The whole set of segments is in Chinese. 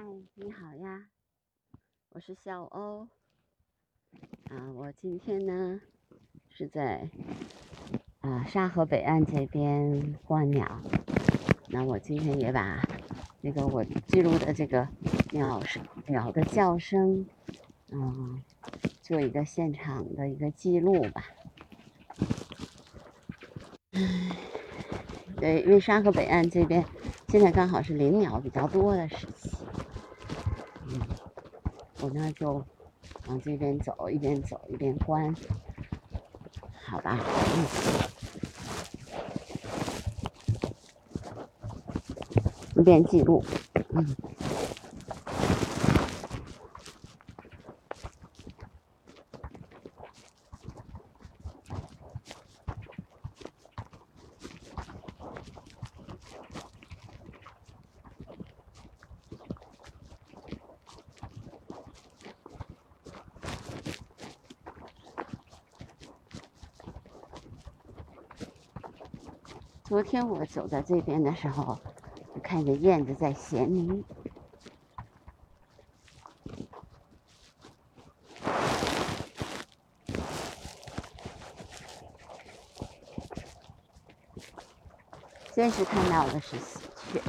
嗨，你好呀，我是小欧。啊，我今天呢是在啊沙河北岸这边观鸟。那我今天也把那个我记录的这个鸟声、鸟的叫声，嗯，做一个现场的一个记录吧。对，因为沙河北岸这边现在刚好是林鸟比较多的时期。那就往这边走，一边走一边关，好吧，嗯，一边记录，嗯。昨天我走在这边的时候，看见燕子在衔泥。先是看到的是鹊。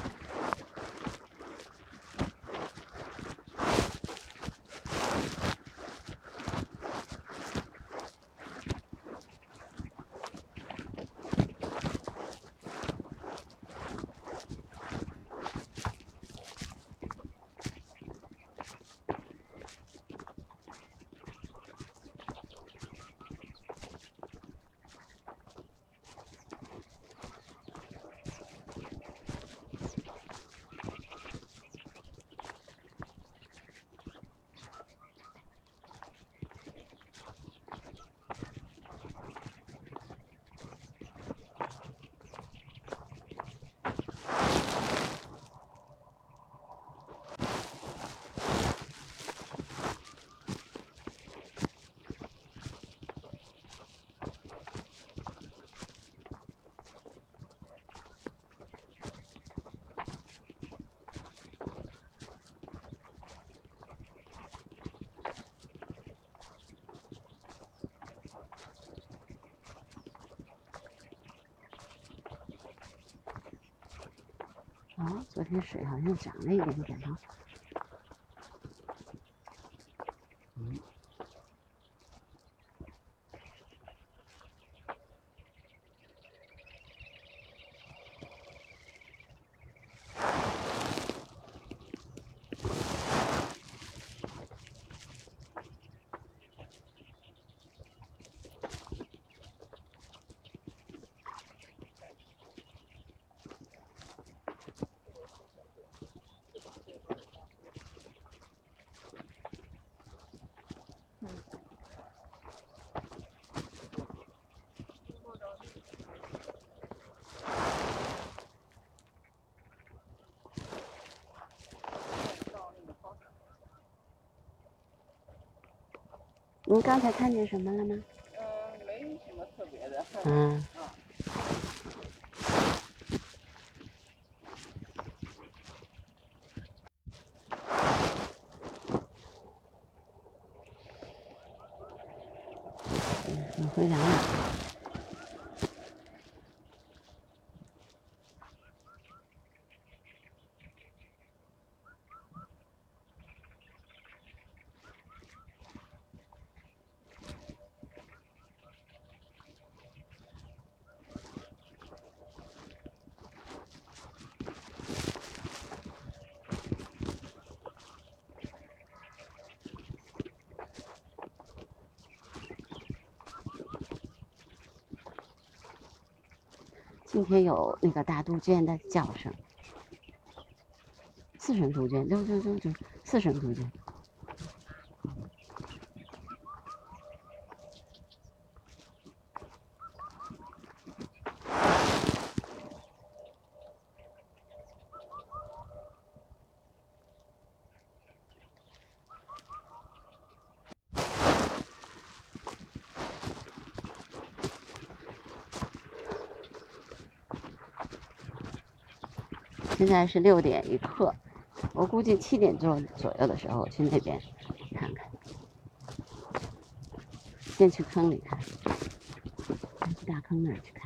哦，昨天水好像涨了一点点您刚才看见什么了吗？嗯，没什么特别的。嗯。你回来了。今天有那个大杜鹃的叫声，四声杜鹃，就就就就四声杜鹃。现现在是六点一刻，我估计七点钟左右的时候，去那边看看。先去坑里看，去大坑那儿去看。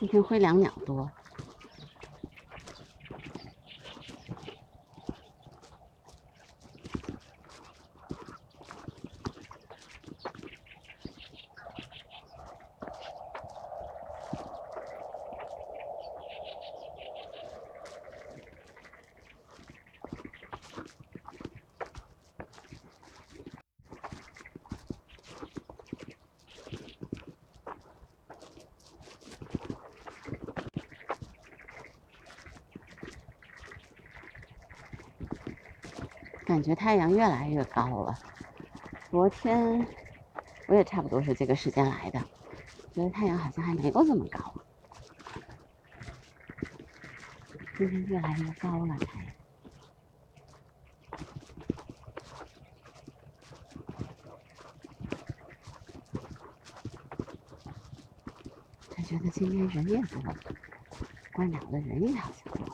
今天灰椋鸟多。感觉太阳越来越高了。昨天我也差不多是这个时间来的，觉得太阳好像还没有这么高。今天越来越高了，太阳。他觉得今天人也多，观鸟的人也好像多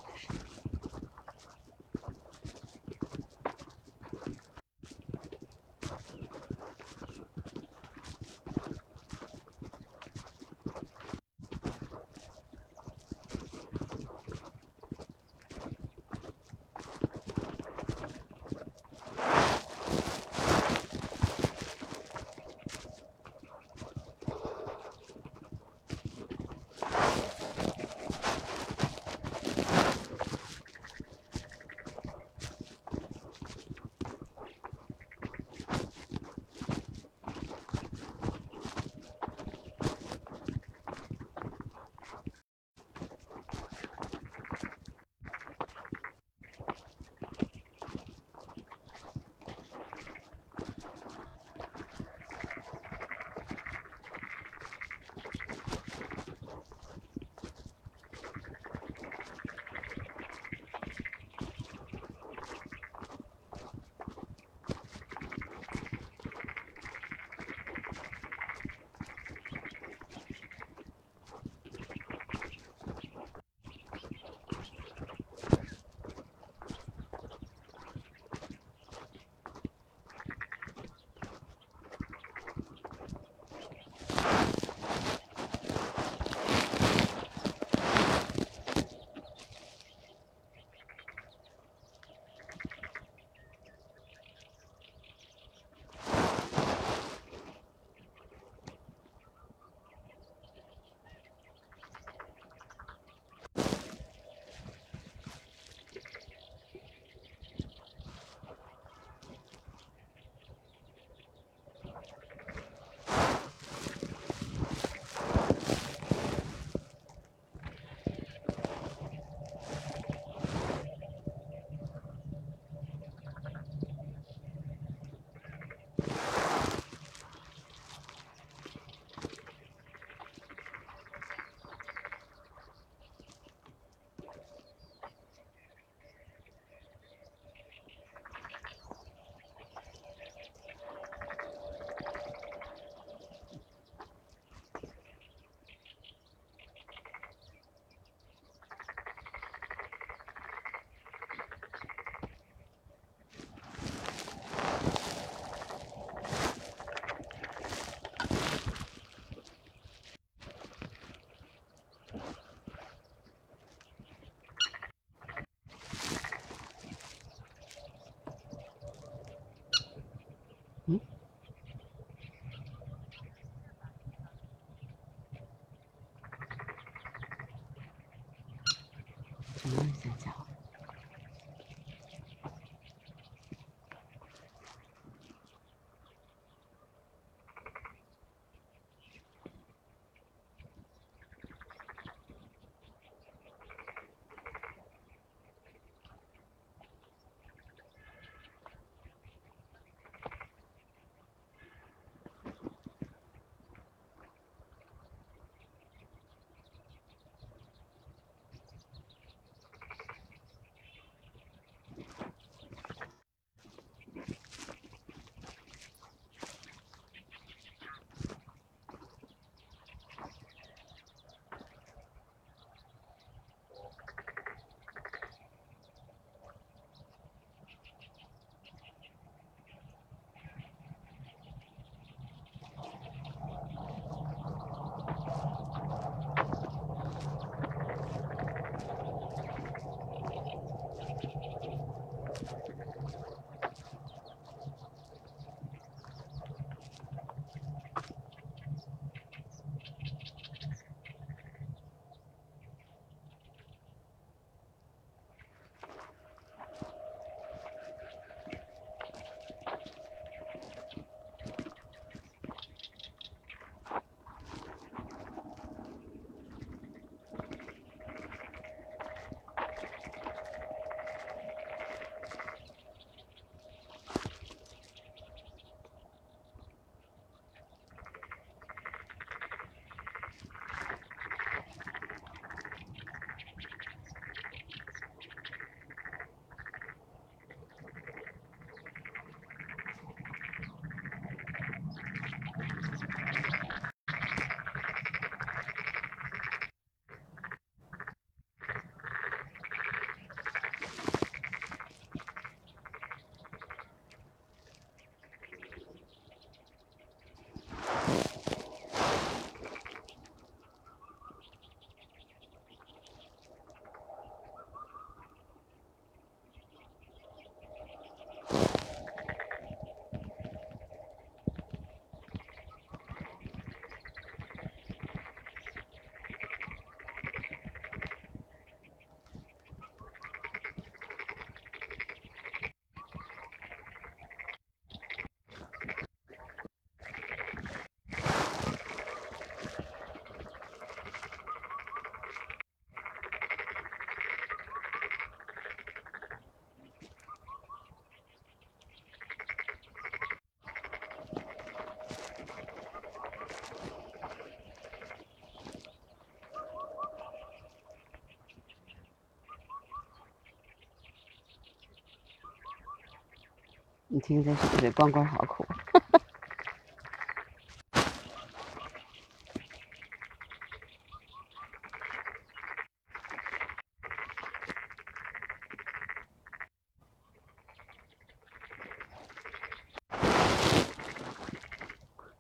你听这水光光好苦。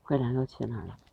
回来又去哪了？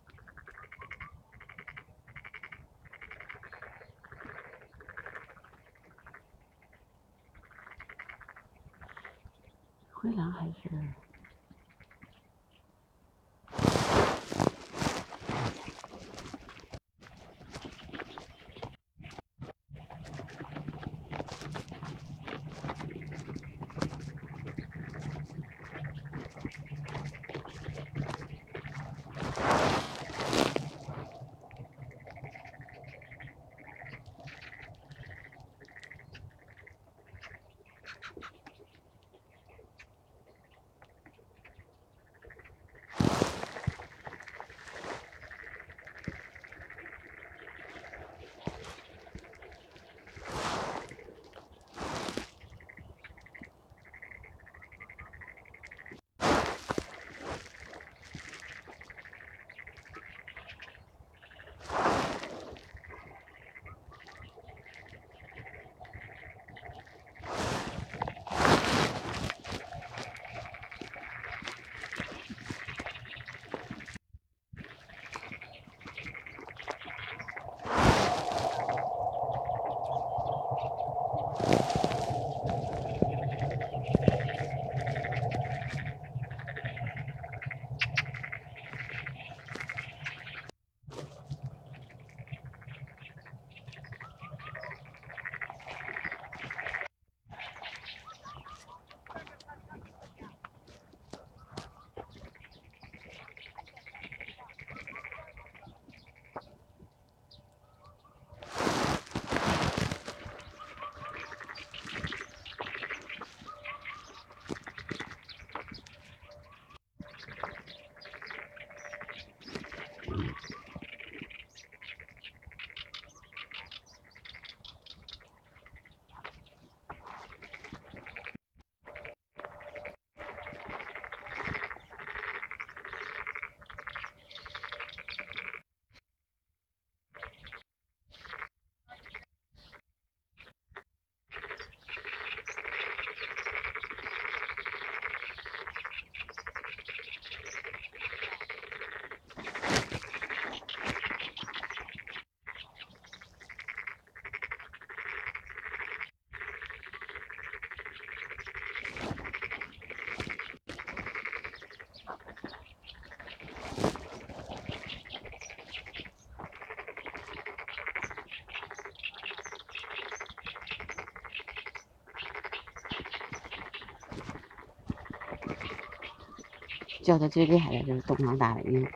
叫的最厉害的就是东方大人。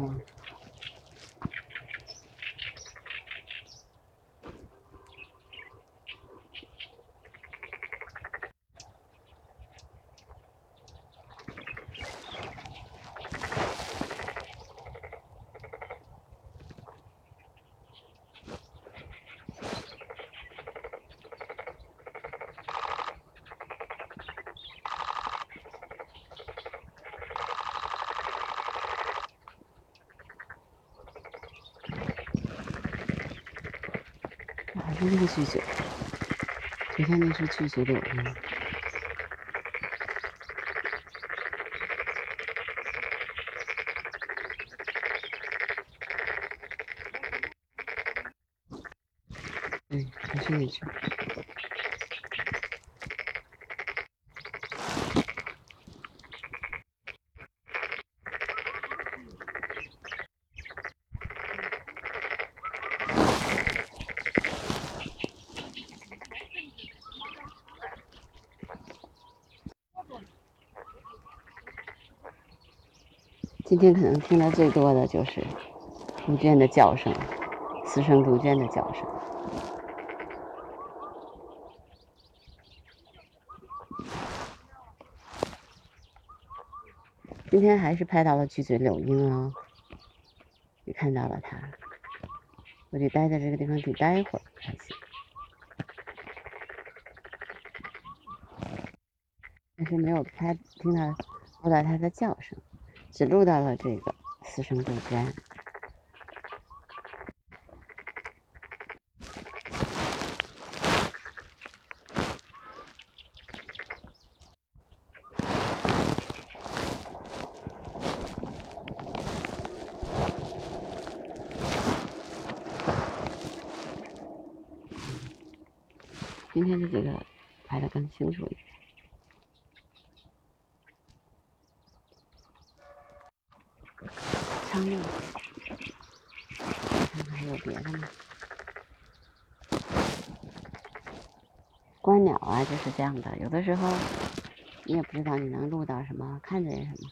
嗯。还是那个拒绝，昨天那是拒绝的，嗯。对，还是那只。今天可能听到最多的就是杜鹃的叫声，雌声杜鹃的叫声。今天还是拍到了巨嘴柳莺哦，你看到了它，我得待在这个地方得待一会儿才行。但是没有拍听到，听到它的叫声。只录到了这个四声杜鹃。今天的这个拍的更清楚一点。苍蝇，看看还有别的吗？观鸟啊，就是这样的。有的时候你也不知道你能录到什么，看见什么。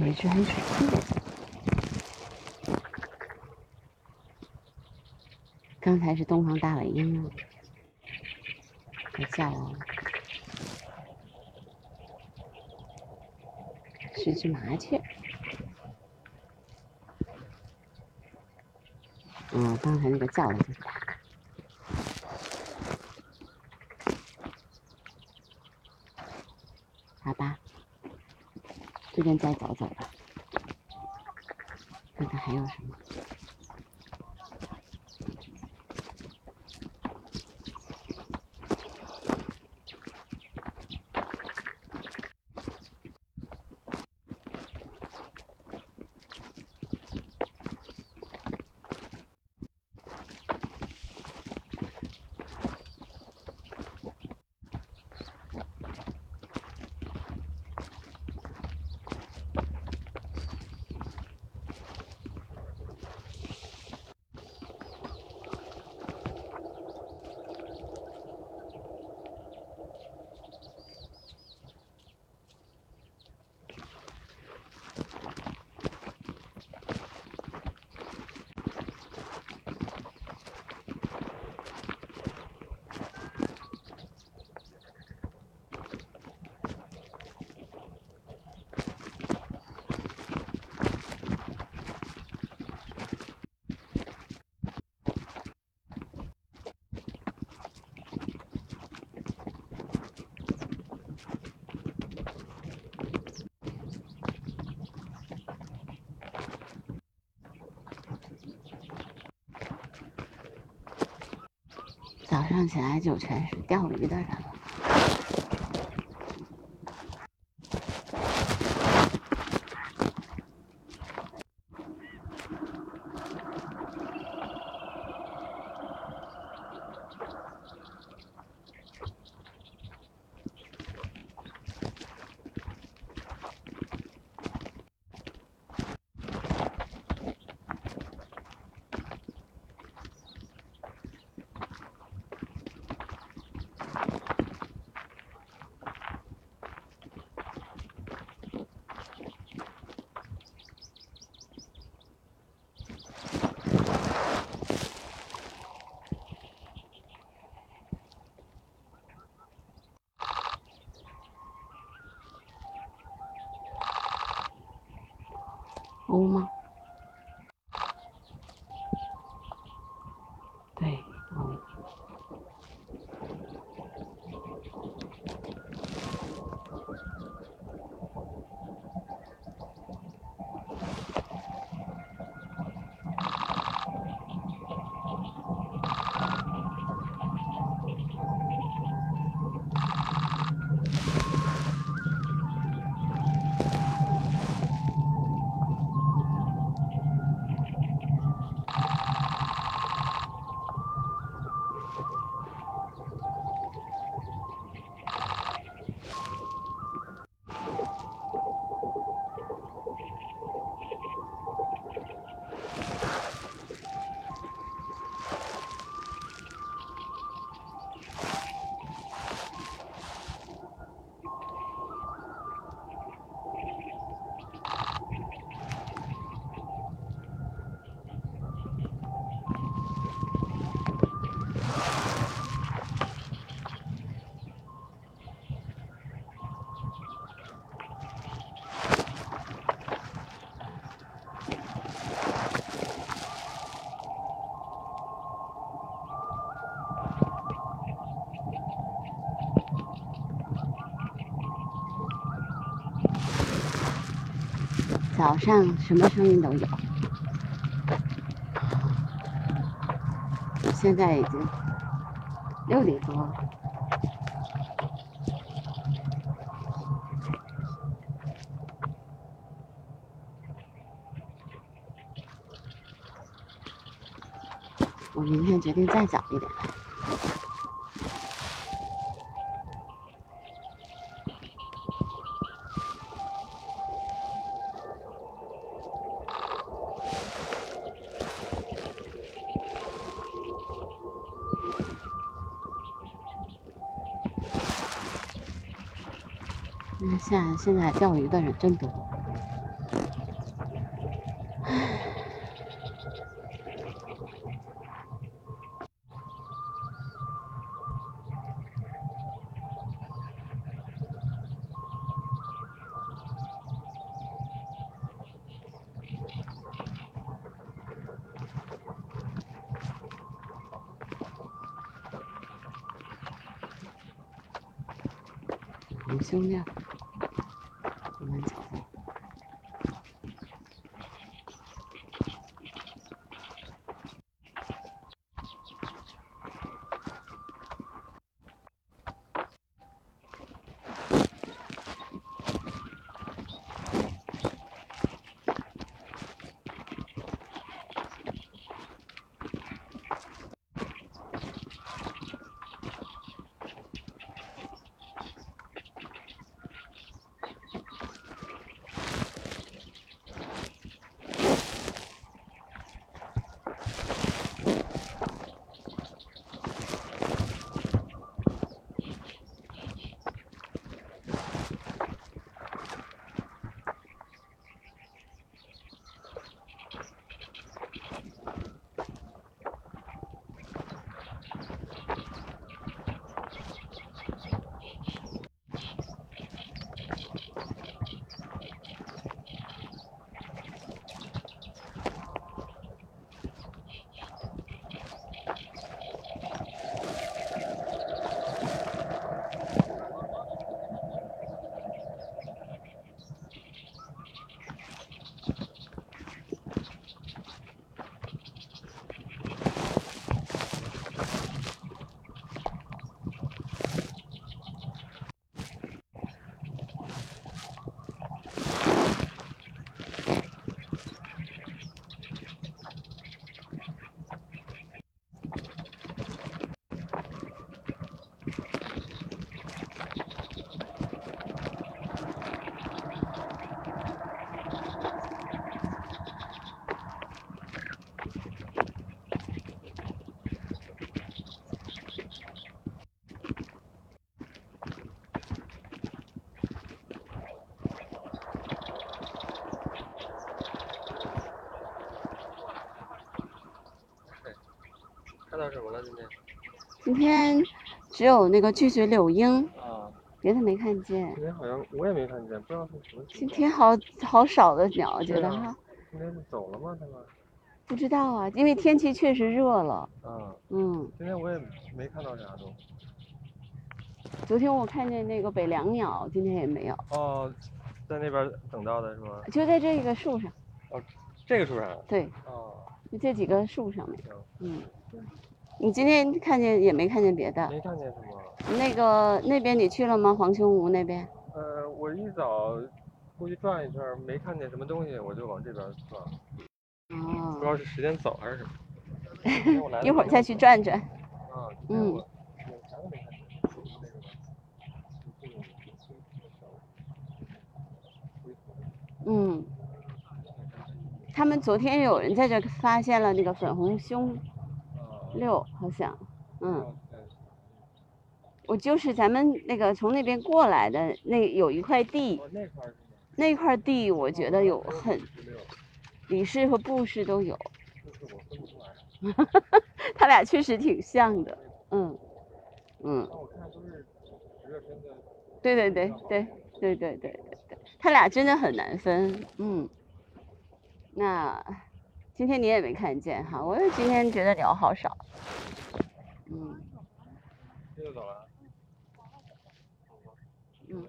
有一只黑水兔，刚才是东方大尾鹰在叫哦，是只麻雀。嗯，刚才那个叫的就是。好吧。这边再走走吧，看看还有什么。早上起来就全是钓鱼的人。早上什么声音都有，现在已经六点多。我明天决定再早一点。现在钓鱼的人真多。红胸料，到什么了今天？今天只有那个拒绝柳莺，啊，别的没看见。今天好像我也没看见，不知道是什么。今天好好少的鸟，觉得哈，今天是走了吗？他们？不知道啊，因为天气确实热了。啊，嗯，今天我也没看到啥都。昨天我看见那个北凉鸟，今天也没有，哦，在那边等到的是吗？就在这个树上。哦这个树上。对，哦，就这几个树上面。行，嗯，你今天看见也没看见别的？没看见什么。那个那边你去了吗？黄胸湖那边？呃，我一早过去转一圈，没看见什么东西，我就往这边转，哦不知哦，道是时间早还是什么。一会儿再。去转转。啊，嗯嗯，他们昨天有人在这发现了那个粉红胸啊，六，好像，嗯，我就是咱们那个从那边过来的那有一块地，哦，那块地我觉得有很李氏和布氏都有。他俩确实挺像的，嗯嗯。对对对对对对对对对，他俩真的很难分，嗯，那今天你也没看见哈，我也今天觉得鸟好少，嗯这就走了。嗯。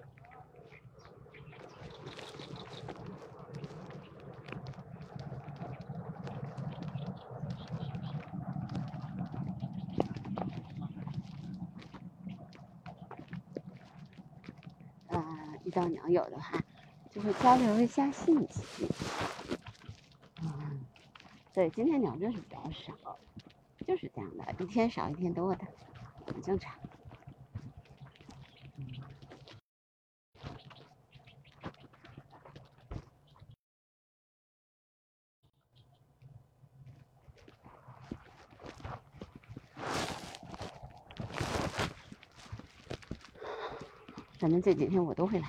啊，遇到鸟友的话，就会交流一下信息。对，今天鸟就是比较少，就是这样的，一天少一天多的，很正常。反正这几天我都会来。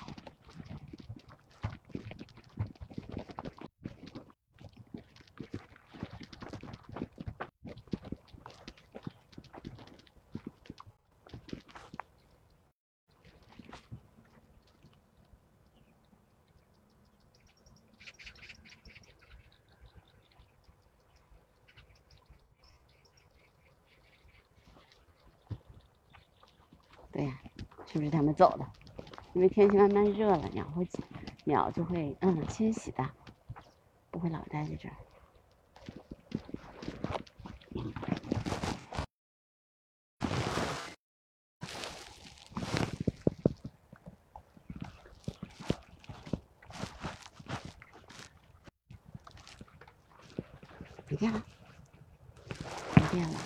对呀、是不是他们走了？因为天气慢慢热了，鸟会鸟就会嗯迁徙的，不会老待在这儿。没电了，没电了。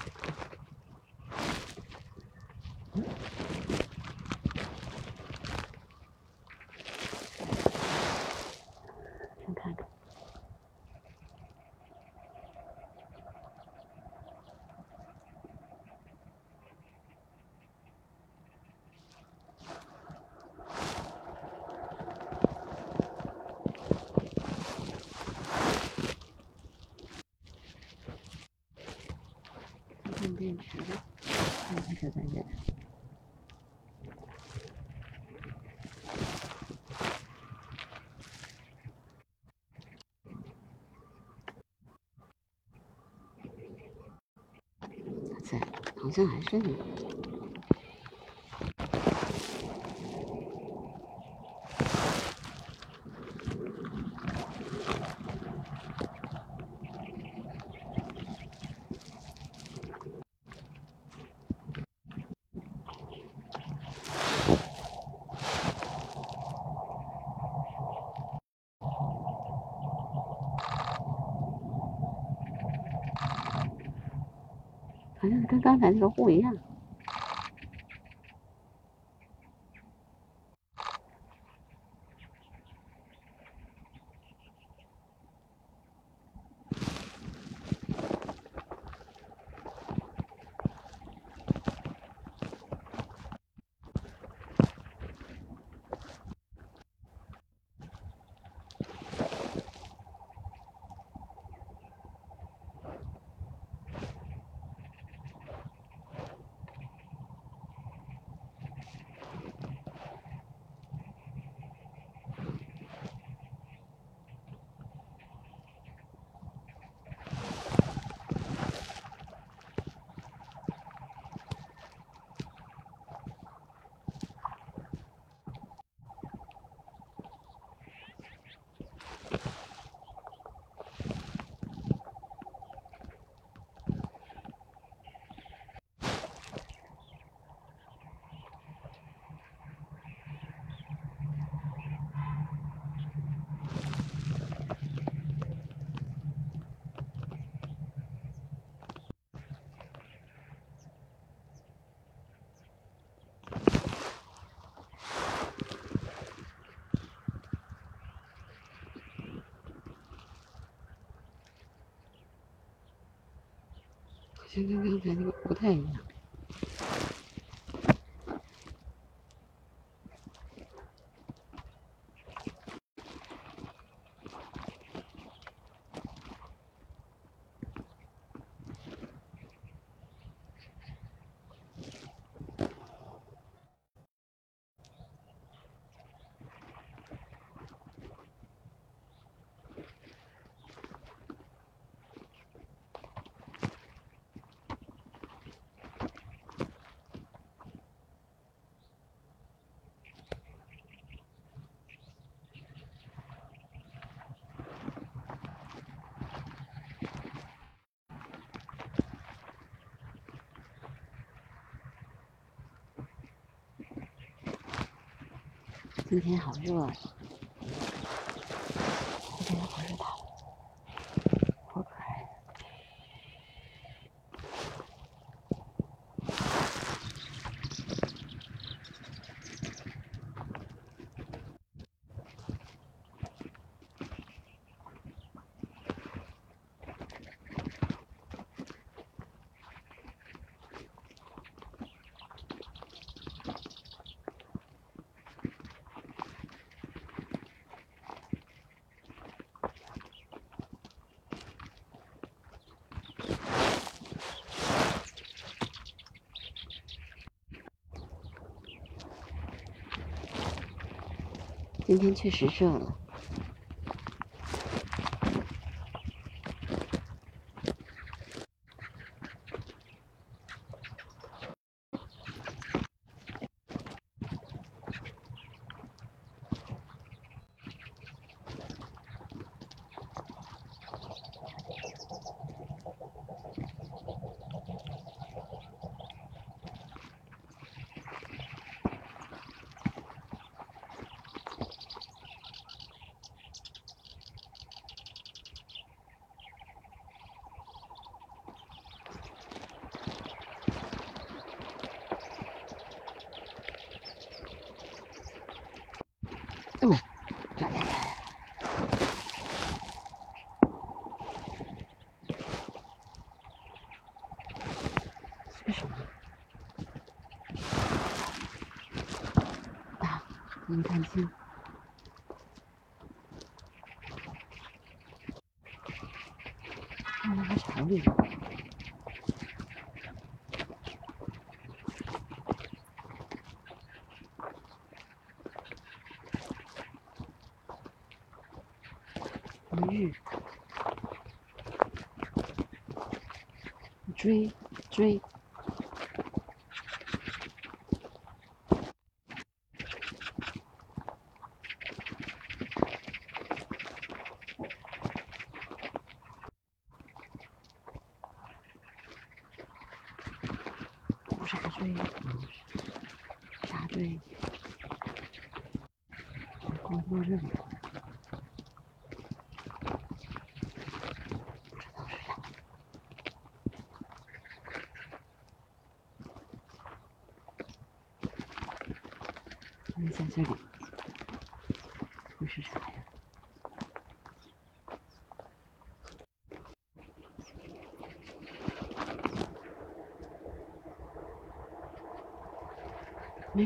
先看看。看看电池，看看就在这儿。在，好像还是你。刚才那个户一样。跟刚才那个不太一样。今天好热今天确实热了。büyük. Drip,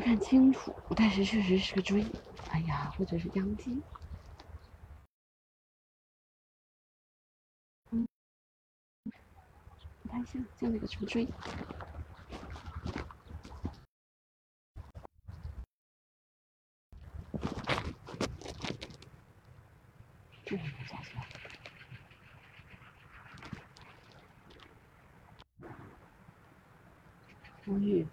看清楚，但是确实是个锥。哎呀，或者是秧鸡。嗯，不太像，像那个什么锥。这是下去了。沐浴。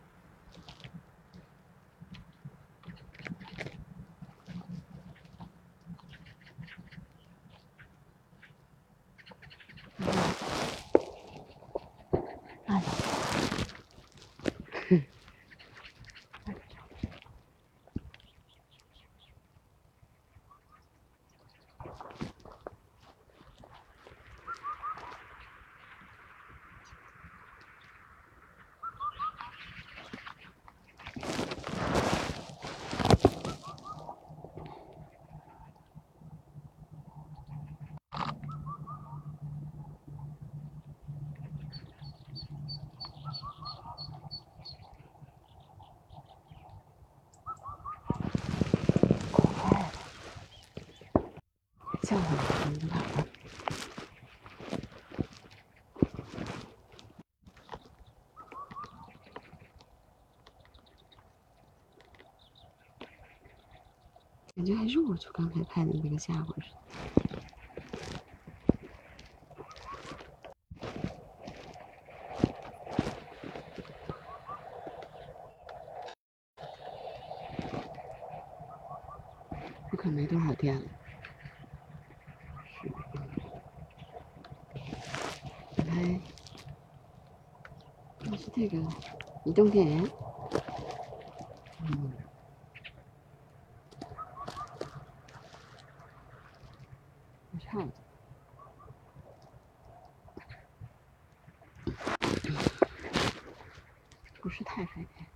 哎呀，哼。叫唤的声音跑了。感觉还是我就刚才拍的那个家伙似的。这可没多少电了。打开，这是这个移动电源。嗯。差不多。不是太费电。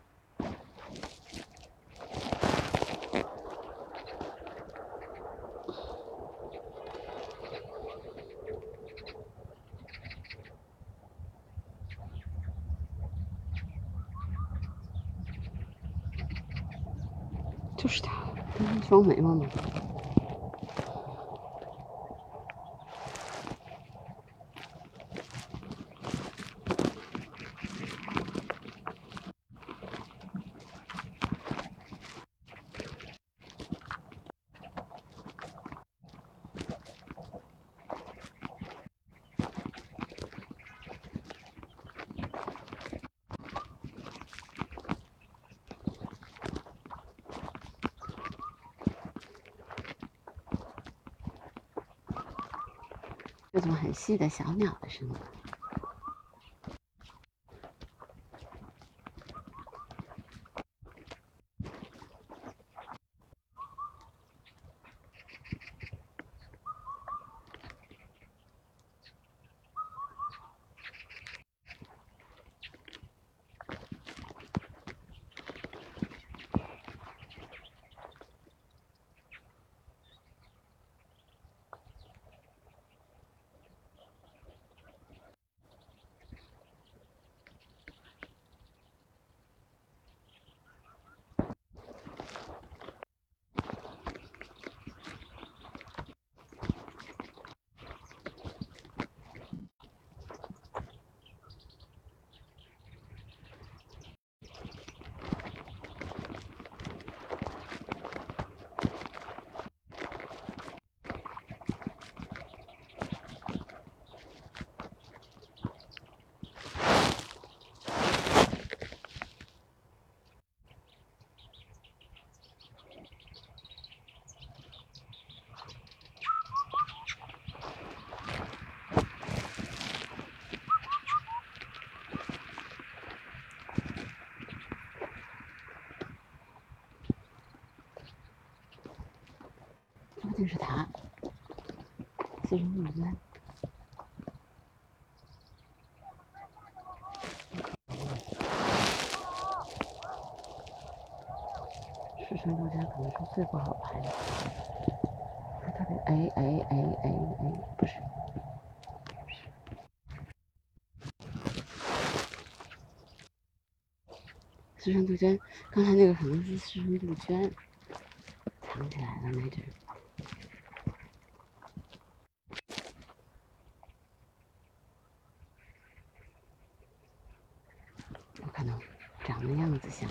就是它，不是双眉毛吗？这种很细的小鸟的声音。说不定是它，四川杜鹃。四川杜鹃可能是最不好拍的，它特别哎哎哎哎哎，不是，四川杜鹃，刚才那个可能是四川杜鹃藏起来了那只。有可能长的样子像。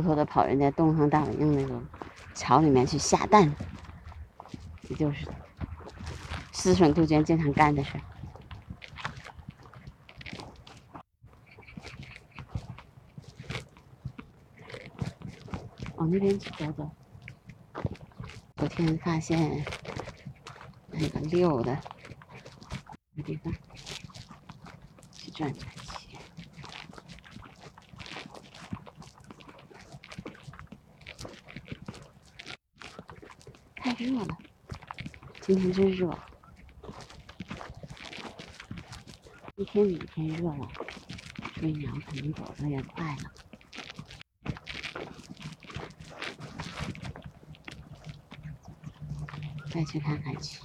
偷偷的跑人家东方大本营那个巢里面去下蛋，这就是思忖杜鹃经常干的事儿。往那边去走走。昨天发现那个溜的地方，去转转去。太热了，今天真热，一天比一天热了，所以鸟肯定走得也快了。再去看看去。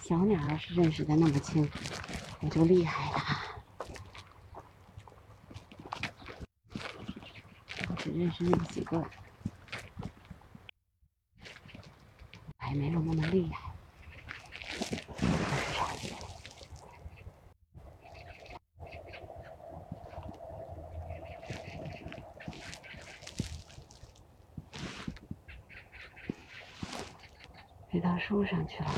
小鸟要是认识的那么清，我就厉害了。认识那么几个，还没有那么厉害。飞到树上去了。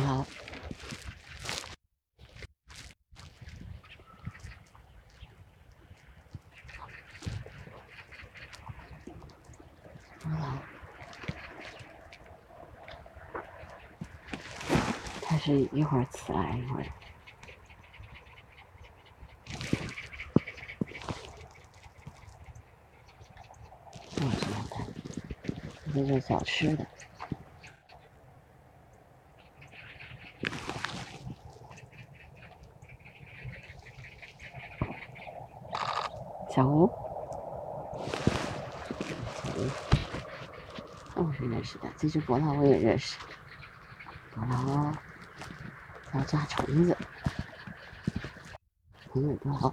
好，好，是一会儿起来一会儿。我知道它，这是小吃的。小吴，哦，是认识的。这只伯劳我也认识。伯劳抓虫子，虫子多好。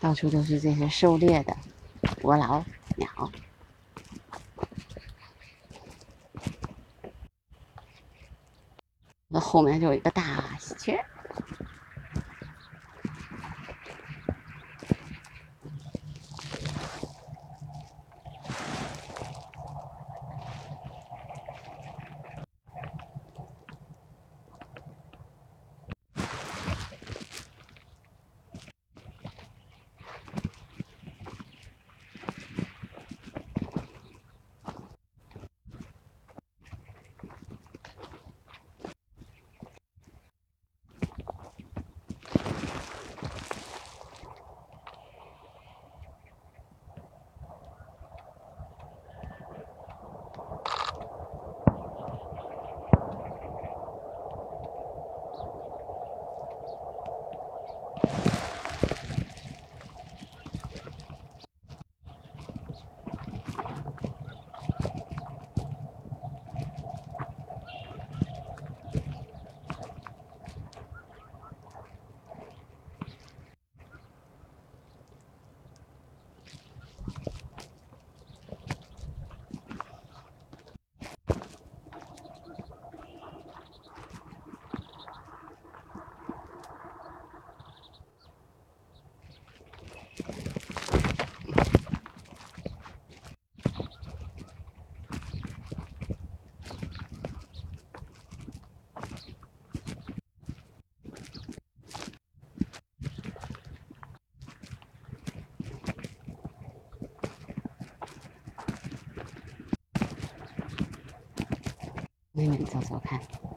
到处都是这些狩猎的伯劳鸟。那后面就有一个大喜鹊。走走看。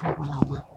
下过老吗？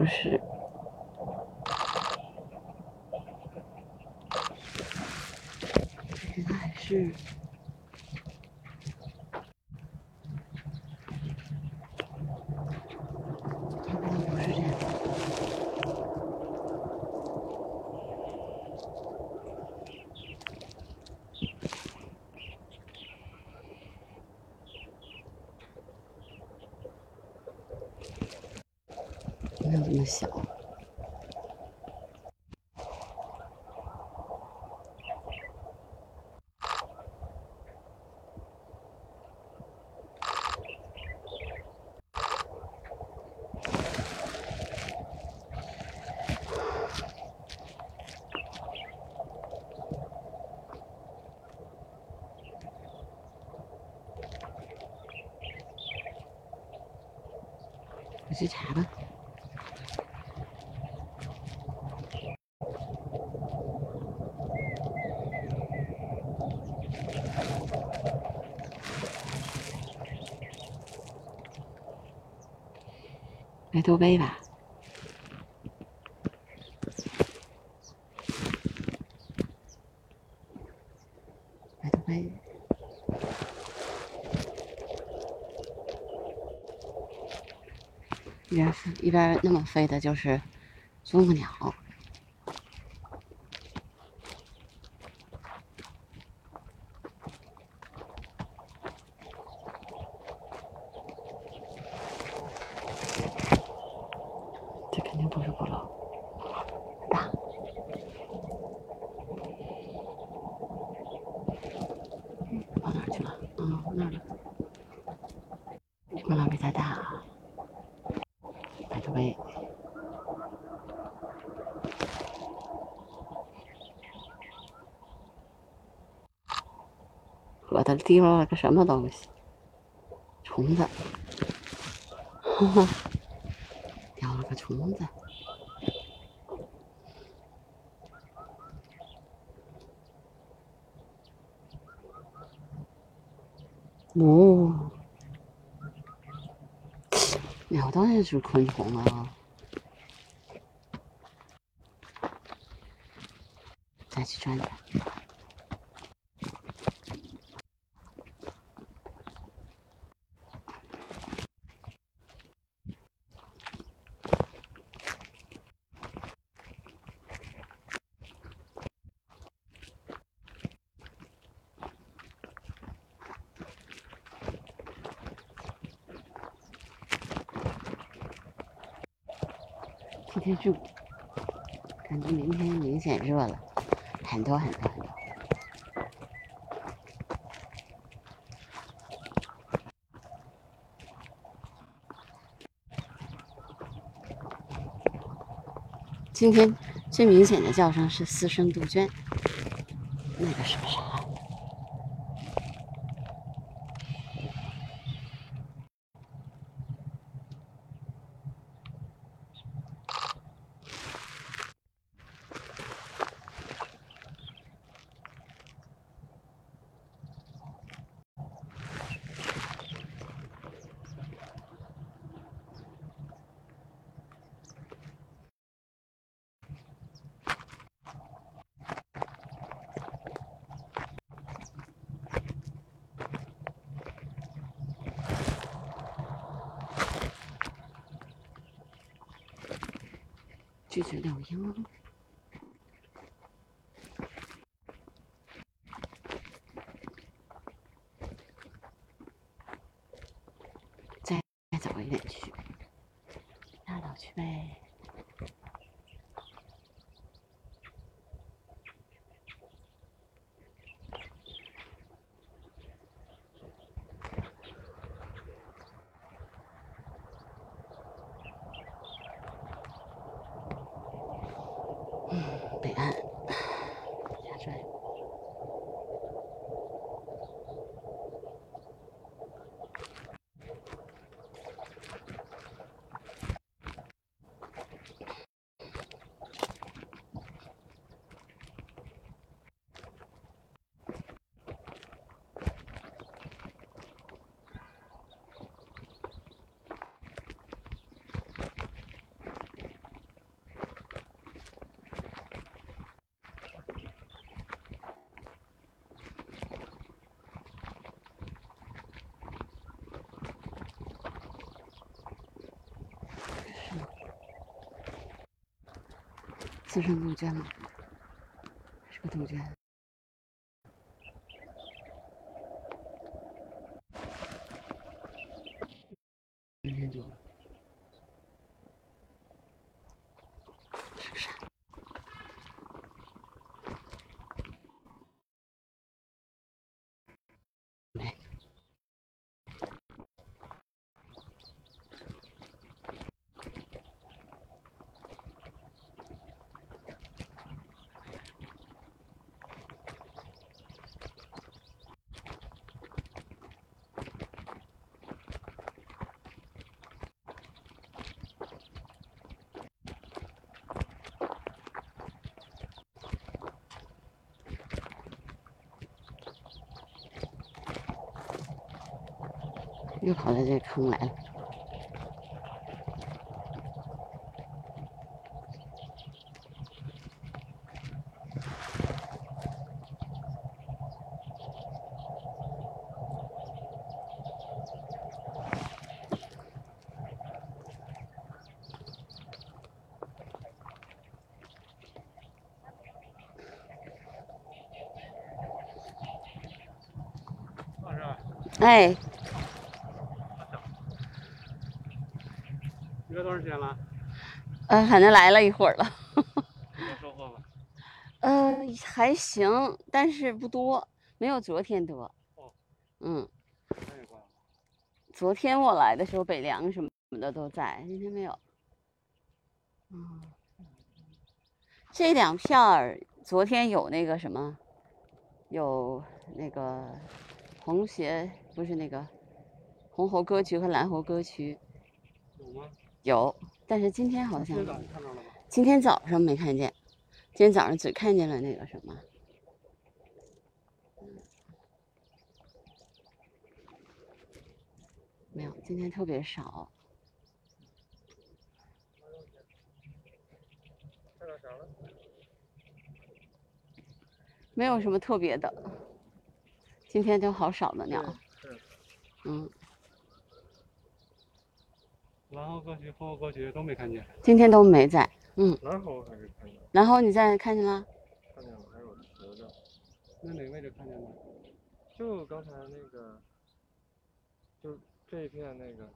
不是，还是，去查吧。白头杯吧，白头杯。一边一边那么飞的就是啄木鸟，这肯定不是鼓楼，大。跑哪儿去了？嗯，那儿了。鼓楼比它大啊。白头杯。我的提溜了个什么东西？虫子，哈哈，掉了个虫子。哦，鸟当然是昆虫啊。再去转转。就，感觉明天明显热了，很多很多很多。今天最明显的叫声是四声杜鹃，拒绝柳莺。再再早一点去，大早去呗。北岸下坠。自身杜鹃吗？是个杜鹃。明天就。是啥？没。又跑到这坑来了。哎，多长时间了？呃，反正来了一会儿了。有收获吗？呃，还行，但是不多，没有昨天多。哦。嗯。昨天我来的时候，北凉什么的都在，今天没有。嗯，这两片儿昨天有那个什么，有那个红鞋，不是那个红猴歌曲和蓝猴歌曲有吗？有，但是今天好像今天早上没看见，今天早上只看见了那个什么。没有，今天特别少。看到啥了？没有什么特别的，今天就好少的鸟。嗯，蓝猴歌曲、红猴歌曲都没看见。今天都没在。嗯，蓝猴还是看见了，然后你在看见了？看见了，还有雌的。那哪个位置看见的？就刚才那个，就这一片那个，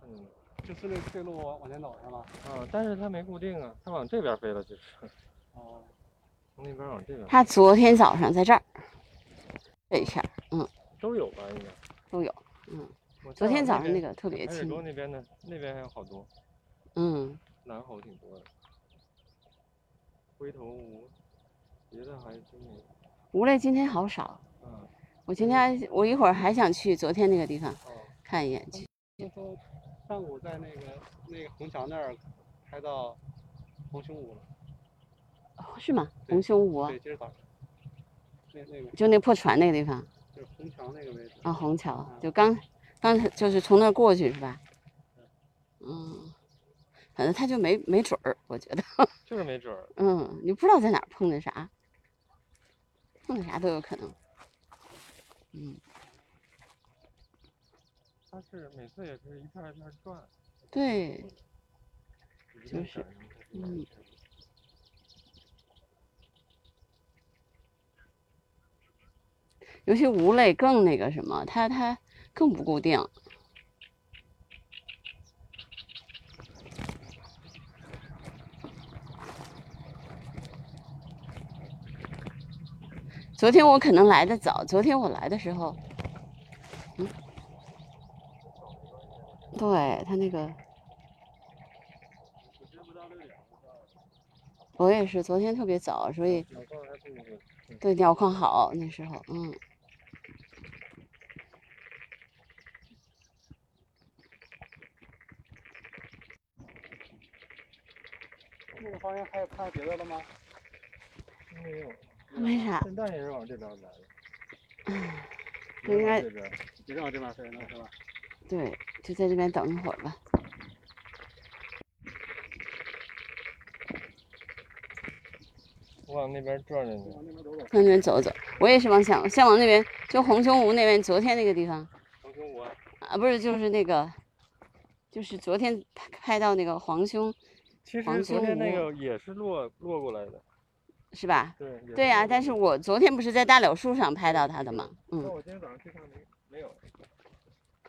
看见了。就是那这路往前走是吧？啊，但是它没固定啊，它往这边飞了，就是。哦。从那边往这边。它昨天早上在这儿，这一片儿，嗯，都有吧？应该。都有，嗯。我昨天早上那个特别清，沟那边的那边还有好多嗯，蓝猴，挺多的。灰头乌，别的还真没有。无类今天好少。嗯。我今天我一会儿还想去昨天那个地方哦。看一眼去。听说上午在那个那个虹桥那儿拍到红胸屋了，哦是吗？对红胸湖，对，今儿早上。那那个就那破船那个地方就是虹桥那个位置。啊，虹桥啊，就刚刚才就是从那儿过去是吧？嗯，反正他就没没准儿，我觉得，就是没准儿。嗯，你不知道在哪儿碰见啥，碰见啥都有可能。嗯，他是每次也是一片一片转，对，就是嗯，尤其吴磊更那个什么，它它更不固定。昨天我可能来的早，昨天我来的时候，嗯，对他那个，我也是昨天特别早，所以。对鸟况好那时候，嗯，那个方向还有看到别的了吗？没有，没啥，现在也是往这边来的。嗯应该这边。也是往这边飞了，是吧？对，就在这边等一会儿吧。往那边转转去。往那边走走。那边走走，我也是往想想往那边，就红胸湖那边，昨天那个地方红胸湖啊，啊，不是，就是那个，就是昨天拍拍到那个黄胸，其黄实昨天那个也是落落过来的。是吧？对。也对呀、落但是我昨天不是在大柳树上拍到它的吗？嗯。那嗯，我今天早上去看没没有，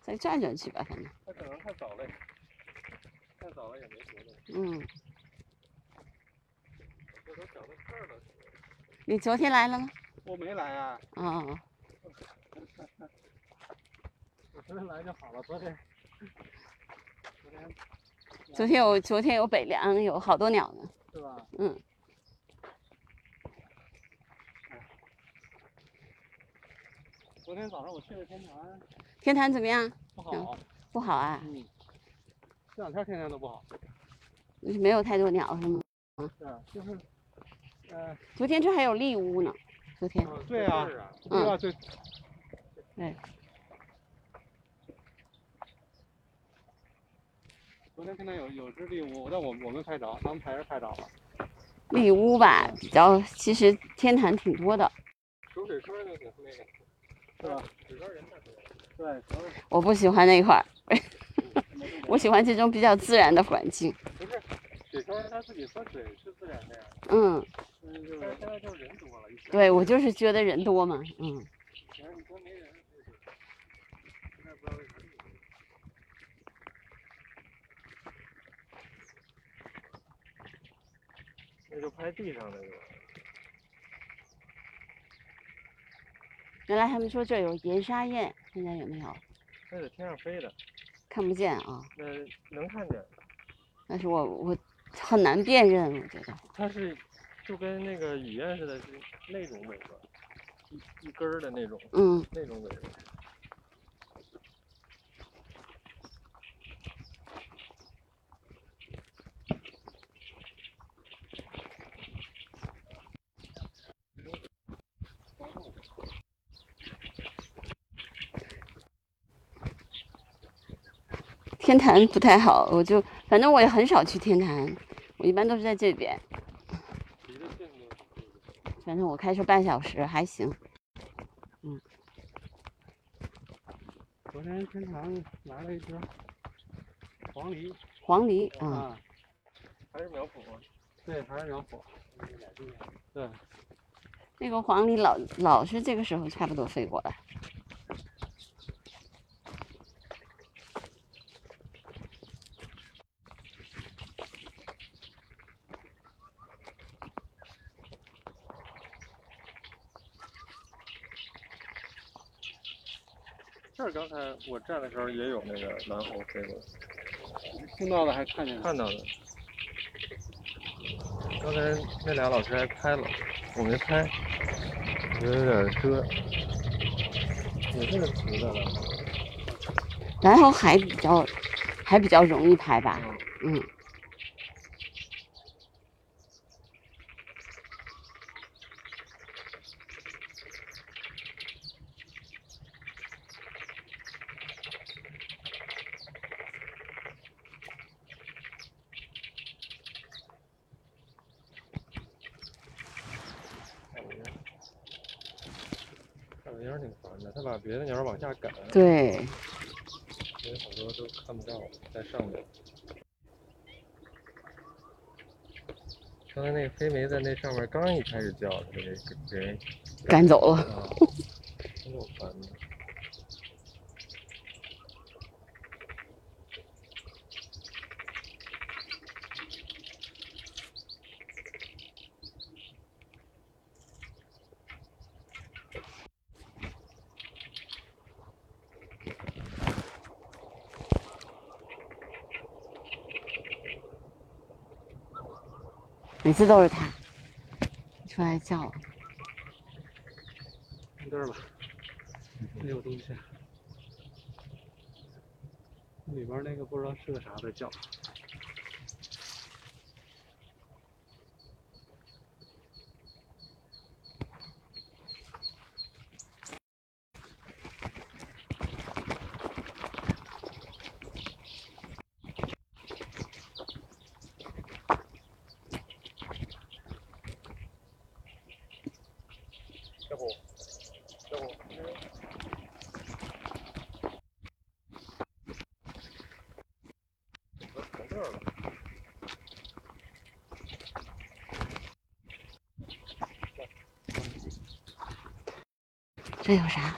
再转转去吧，反正，它可能太早了，太早了也没活动。嗯，我都找到这儿了。你昨天来了吗？我没来啊，哦哦哦，我昨天来就好了，昨天。昨天昨天有昨天有北凉，有好多鸟呢。是吧？嗯，昨天早上我去了天坛，天坛怎么样？不好。不好啊，嗯。这两天天天都不好。没有太多鸟是吗？是啊，就是，呃，昨天这还有丽乌呢，昨天。嗯对啊是啊。嗯对啊，对。对。昨天看到有有只猎物，但我我没拍着，他们拍是拍着了。丽乌吧，比较其实天坛挺多的，数水川就挺那个，是吧？人太多。对，我不喜欢那块儿，我喜欢这种比较自然的环境。不是，水川它自己喝水是自然的呀，嗯，现在就是人多了，对我就是觉得人多嘛，嗯，前你说没人，就是现在不知道为啥。那就拍地上的是吧？原来他们说这儿有岩沙燕，现在有没有？那在天上飞的，看不见啊，那能看见。但是我我很难辨认，我觉得。它是就跟那个雨燕似的，是那种尾巴，一一根儿的那种，嗯，那种尾巴。天坛不太好，我就反正我也很少去天坛，我一般都是在这边。反正我开车半小时还行。嗯昨天天坛来了一只黄鹂黄鹂啊，啊，还是苗圃啊。对，还是苗圃。对，那个黄鹂老老是这个时候差不多飞过来。刚才我站的时候也有那个蓝猴飞过来，听到了还看见了。看到了。刚才那俩老师还拍了，我没拍，觉得有点遮。也是个雌的了，然后还比较还比较容易拍吧，嗯，嗯。大尾鹰，大尾鹰挺烦的，它把别的鸟儿往下赶，对，所以好多都看不到，在上面。刚才那个黑莓在那上面刚一开始叫，它就给别人赶走了。啊，真够烦的。每次都是它出来叫我。看这儿吧，没有东西。里边那个不知道是个啥在叫。这有啥？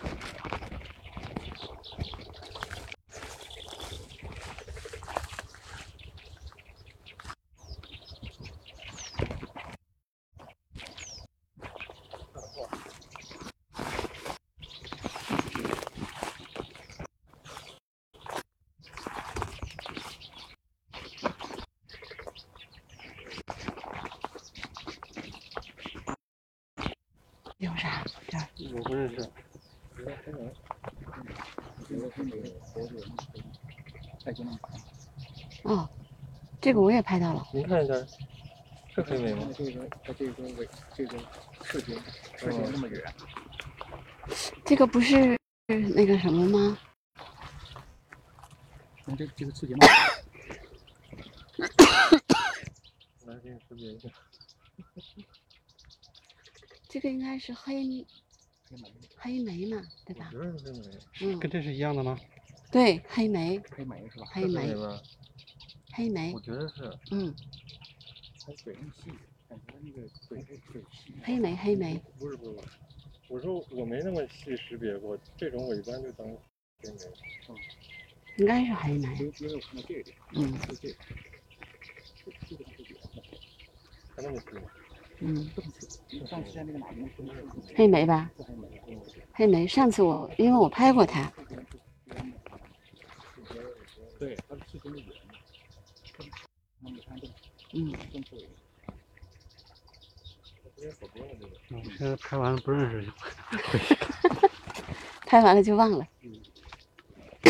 有啥？这儿我不认识。哦，这个我也拍到了。您看一下，是黑莓吗？这个它这个尾这个视觉视觉那么远，这个不是那个什么吗？从这这个视觉嘛，来给你识别一下。这个应该是黑黑莓黑莓嘛，对吧我？觉得是黑莓，嗯，跟这是一样的吗？对，黑莓，黑莓是吧？黑莓，黑莓？黑莓我，觉得是。嗯，它嘴那么细，感觉那个嘴嘴细。黑莓，黑莓，不是不是，我说我没那么细识别过，这种我一般就当黑莓。应该是黑莓。因为我看到这嗯就这个，这这个是圆的，还那。嗯，黑莓吧，黑莓。上次我因为我拍过它，这边是圆的，对，它是视觉是圆的。那你看这个嗯，正是圆。这边好多呢，这个。嗯，现在 拍完了不认识就。拍完了就忘了。是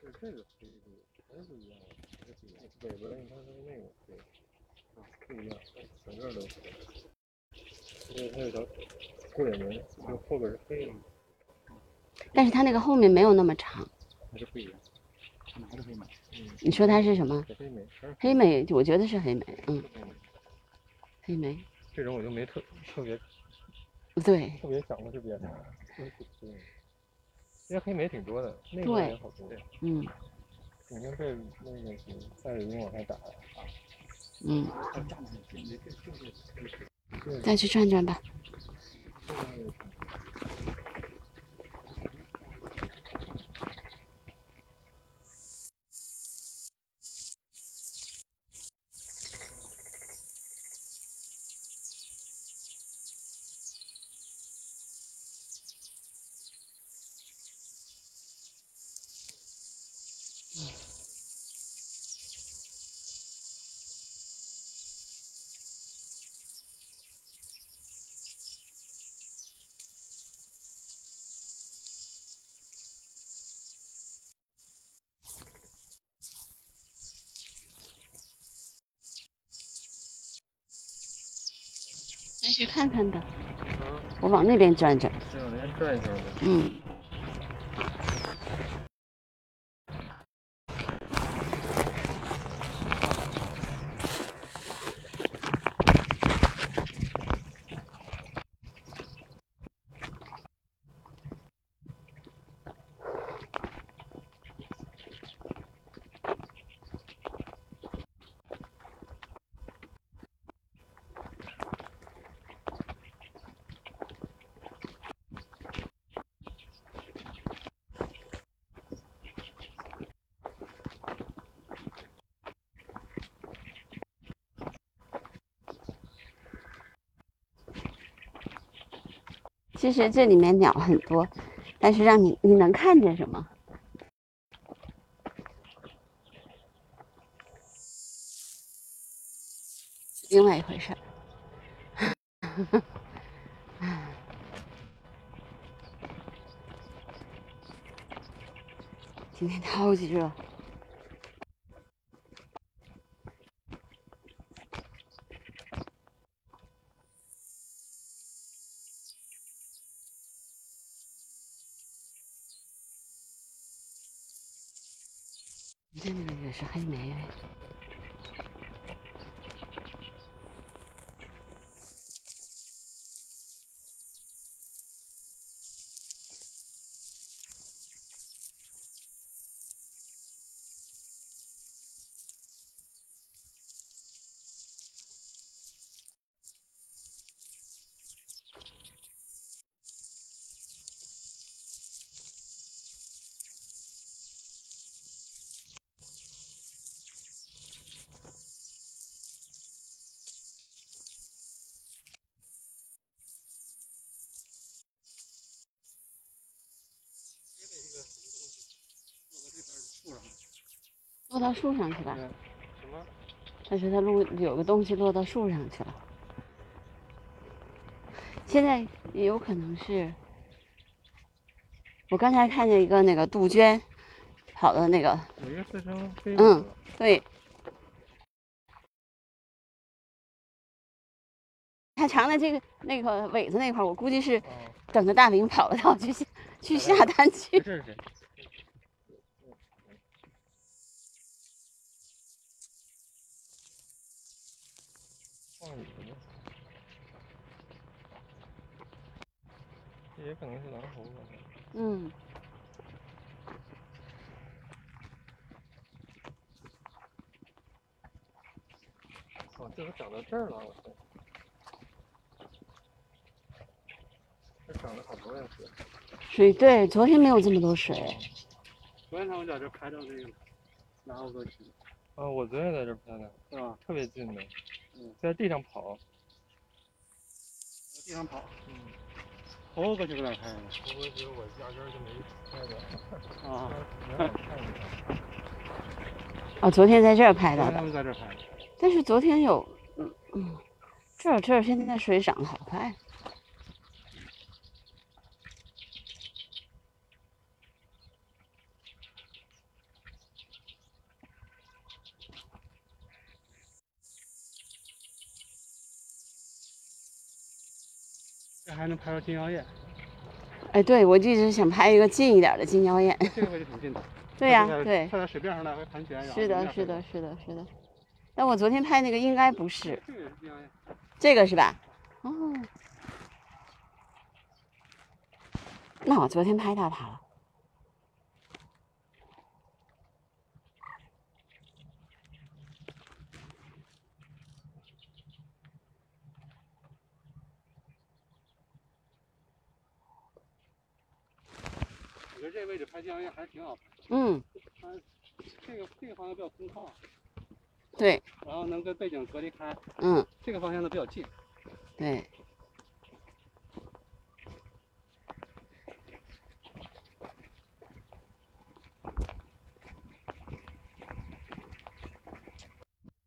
这个黑的，还是不一样的，还是不一样。尾巴你看它是那个，对，啊，不一样，整个都是。这它有条过眼纹，就后边是黑的。但是它那个后面没有那么长。还是不一样，哪个黑莓？嗯，你说它是什么？黑莓，我觉得是黑莓。嗯，黑莓。这种我就没特特别对，特别想过这边的，嗯因为黑莓挺多的，那个也好多。嗯你看这那个是带着音往上打啊，嗯，再去转转吧。去看看吧。啊，我往那边转转。这两天转一圈呗。嗯。其实这里面鸟很多，但是让你你能看见什么？另外一回事儿。今天超级热。这那个也是黑莓。落到树上去了。什么？他说他落有个东西落到树上去了。现在也有可能是，我刚才看见一个那个杜鹃跑到那个，嗯对，它藏在这个那个尾子那块，我估计是哦，等着大林跑了到去下去下蛋去。这是谁？放雨呢？这也可能是狼猴吧。嗯，哦，这儿了，我操！这长了好多呀，水。水对，昨天没有这么多水。昨天他们在这拍到那个南澳歌曲，啊，我昨天在这儿拍的，是吧？特别近的，嗯，在地上跑。在地上跑，嗯，猴歌曲在哪拍的？我觉得我压根儿就没拍的，啊，没看一看。哦，昨天在这儿拍的，昨天他们在这拍的。但是昨天有，嗯嗯，这儿这儿现在水涨得好快。这还能拍到金腰燕，哎，对，我就一直想拍一个近一点的金腰燕。这个位置挺近的。对呀、对，它在水面上来回盘旋，然后是的，是的，是的，是的。但我昨天拍那个应该不是这个是吧？哦，那我昨天拍到它了。我觉得这位置拍金腰燕还是挺好拍的。嗯，它这个这个方向比较空旷，对，然后能跟背景隔离开。嗯，这个方向的比较近。对。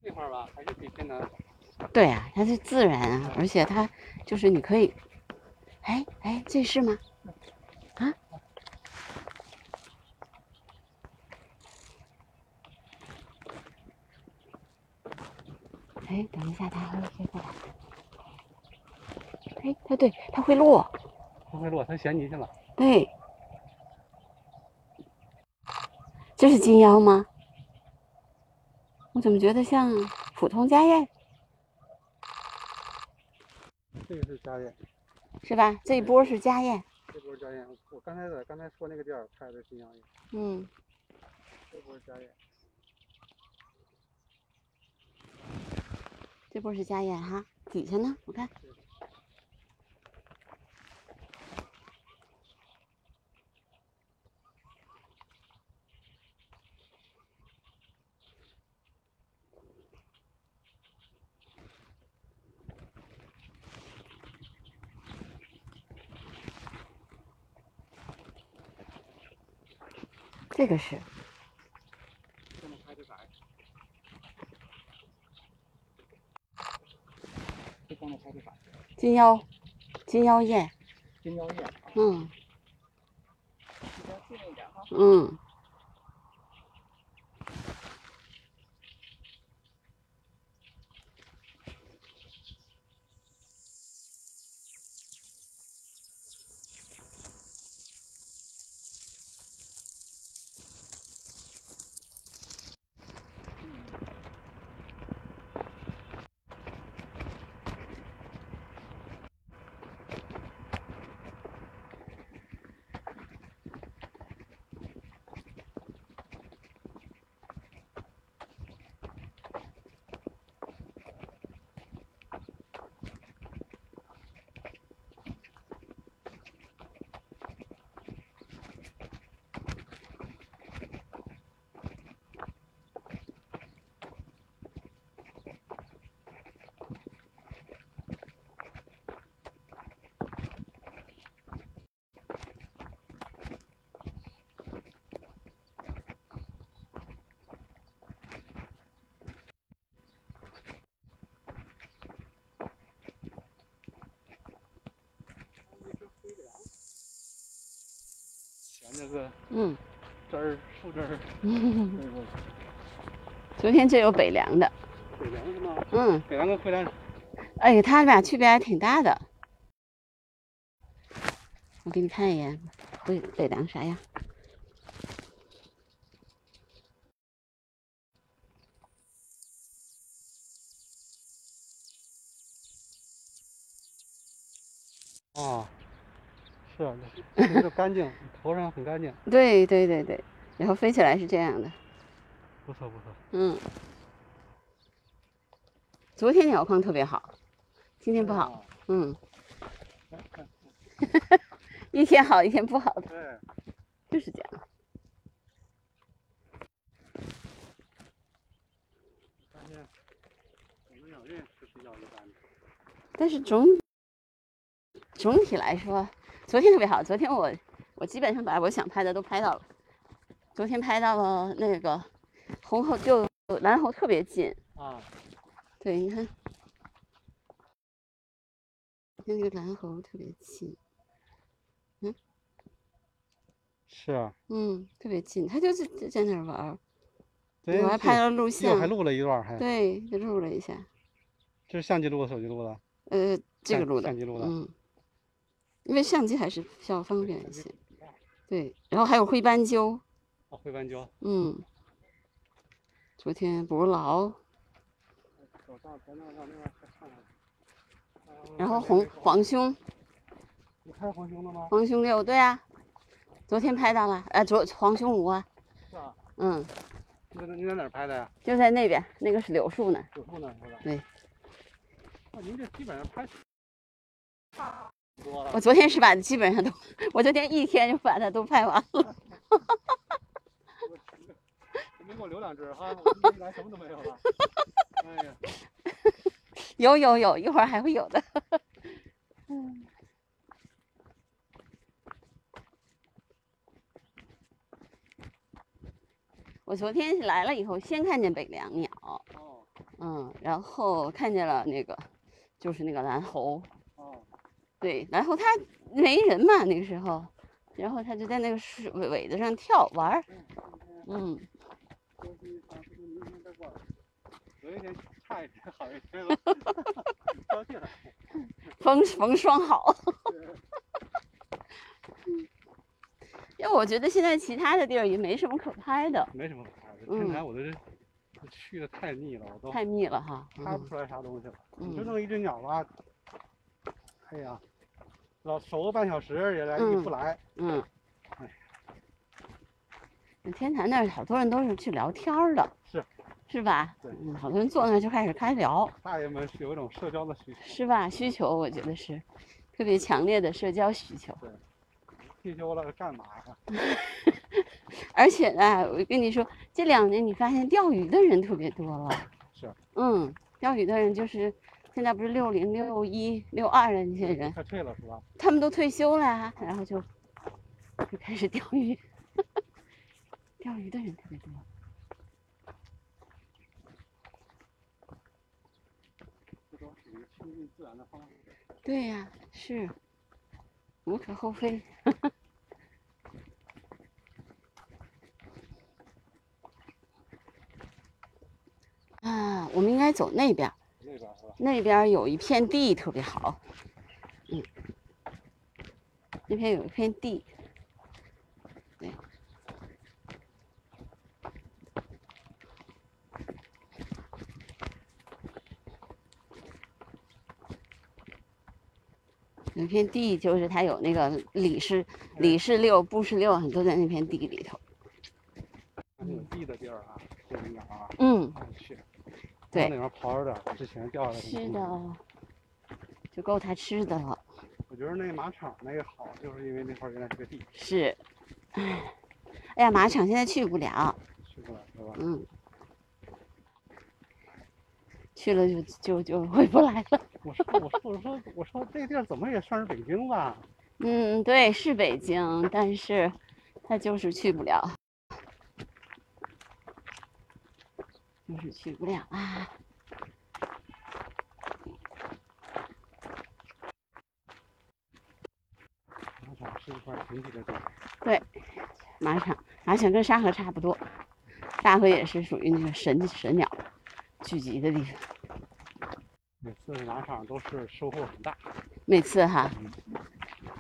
这块儿吧，还是比天南好。对啊、它是自然啊，而且它就是你可以，哎哎，这是吗？哎，等一下，它会飞过来。哎，它对，它会落，它会落，它衔泥去了。对。这是金腰吗？我怎么觉得像普通家燕，这个是家燕，是吧？这一波是家燕。这波是家燕。我刚才在刚才说那个地儿拍的金腰燕，嗯。这波是家燕。这不是加盐哈底下呢我看。这个是金腰金腰燕，金腰燕，嗯比较近一点哈。嗯。前面是嗯，枝儿树枝儿，昨天这有北凉的，北凉是吗？嗯，北凉跟惠兰哎，他俩区别还挺大的。我给你看一眼，北北凉啥样？哦，是啊，干净，头上很干净，对对对对，然后飞起来是这样的，不错不错。嗯。昨天鸟况特别好，今天不好，啊。嗯，一天好一天不好的，对，就是这样。但是总总体来说，昨天特别好。昨天我我基本上把我想拍的都拍到了。昨天拍到了那个红猴，就蓝猴特别近。啊，对，你看，那个蓝猴特别近，嗯是啊，嗯，特别近，它就是在在那儿玩儿。对我还拍了录又像还，录了一段儿，还对，就录了一下。这是相机录的，手机录的，呃，这个录的，相机录的嗯，因为相机还是比较方便一些。对，然后还有灰斑鸠，啊，灰斑鸠，嗯，昨天捕牢，走到咱那到那边儿再看看。然后红黄胸，你拍黄胸了吗？黄胸六，对啊，昨天拍到了，呃，昨黄胸五啊，是啊，嗯，你在你在哪儿拍的呀？就在那边，那个是柳树呢。柳树那儿是吧？对。那您这基本上拍我。昨天是把基本上都，我昨天一天就把它都拍完了。你没给我留两只哈，我来什么都没有了。哎呀，有有有，一会儿还会有的。我昨天来了以后，先看见北梁鸟，哦嗯，然后看见了那个，就是那个蓝猴，哦，对，然后他没人嘛那个时候，然后他就在那个树尾尾子上跳玩儿，嗯。风风霜好。因为我觉得现在其他的地儿也没什么可拍的，没什么可拍的，嗯天台我这我去的太腻了，我都太密了哈。嗯拍不出来啥东西了。你就嗯弄一只鸟吧，哎呀，老守个半小时也来也不来。嗯天坛那儿好多人都是去聊天儿的，是是吧？对嗯，好多人坐那儿就开始开聊，大爷们是有一种社交的需求，是吧？需求我觉得是特别强烈的社交需求。对退休了干嘛呀？而且呢，我跟你说，这两年你发现钓鱼的人特别多了。是。嗯，钓鱼的人就是现在不是六零、六一、六二的那些人，快退了是吧？他们都退休了呀，然后就就开始钓鱼。钓鱼的人特别多。这都属于亲近自然的方式。对呀、是无可厚非。啊，我们应该走那边儿，那边是吧？那边有一片地特别好。嗯，那边有一片地。对。有一片地，就是它有那个李氏李氏六、布氏六，很多在那片地里头。地的地儿啊，这啊，嗯，去。对往里面刨着点之前掉下来的是。的，就够它吃的了。我觉得那马场那个好，就是因为那块原来是个地，是，唉，哎呀，马场现在去不了，去不了是吧？嗯，去了就就就回不来了。我说我说我说我说这地儿怎么也算是北京吧？嗯，对，是北京，但是他就是去不了，就是去不了啊。马场是一块神奇的地对。马场，马场跟沙河差不多，沙河也是属于那个神神鸟聚集的地方。每次马场都是收获很大。每次哈，马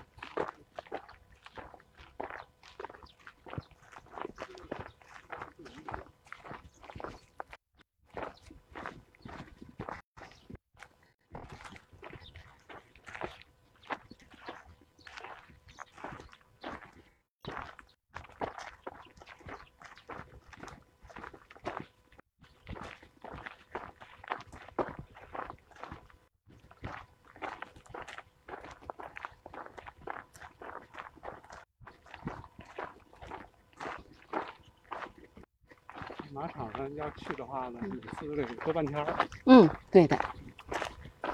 场上要去的话呢，每次都得隔半天儿。嗯，对的，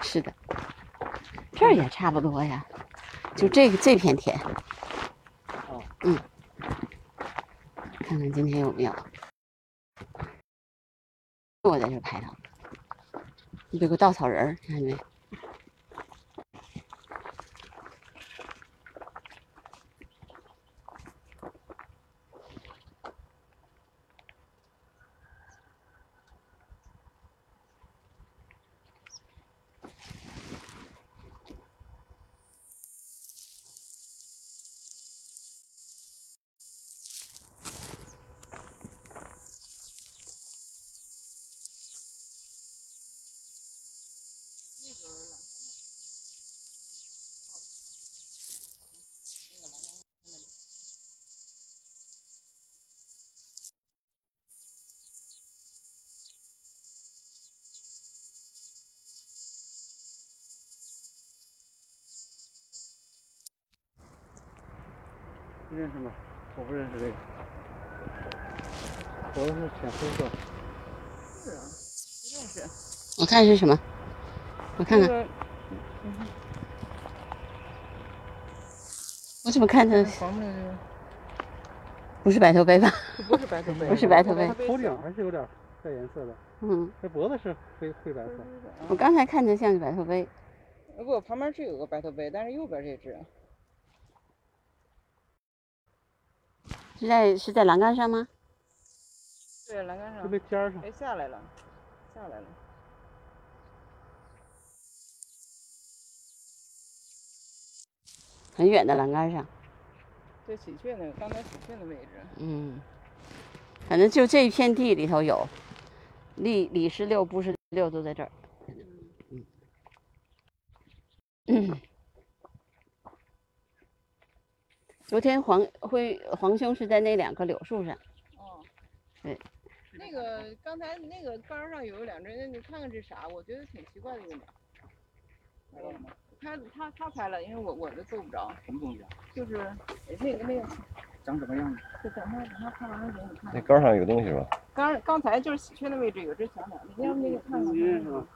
是的，这儿也差不多呀，就这个这片田，哦，嗯，看看今天有没有。我在这拍到，有个稻草人儿，看见没？认识吗？我不认识这个。我的是浅灰色。是啊，不认识。我看是什么？我看看，这个我怎么看着黄的这个不是白头杯吧？不是白头杯，不是白头杯头顶还是有点带颜色的，嗯，这脖子是灰灰白色。我刚才看着像是白头杯。不，旁边是有个白头杯，但是右边这只是在是在栏杆上吗？对栏杆就上，那尖儿上，哎下来了，下来了。很远的栏杆上。对喜鹊那个，刚才喜鹊的位置，嗯，反正就这一片地里头有，李李十六、不十六都在这儿。嗯，嗯。昨天黄辉黄兄是在那两棵柳树上，哦，对，那个刚才那个杆儿上有两只，那你看看这啥？我觉得挺奇怪的一个鸟。拍到了？他他他拍了，因为我我都够不着，什么东西啊？就是那个那个，长什么样子？就等他等他拍完了给你看那。杆上有个东西是吧？刚刚才就是喜鹊的位置有只小鸟，你要不给你看看你认识吗？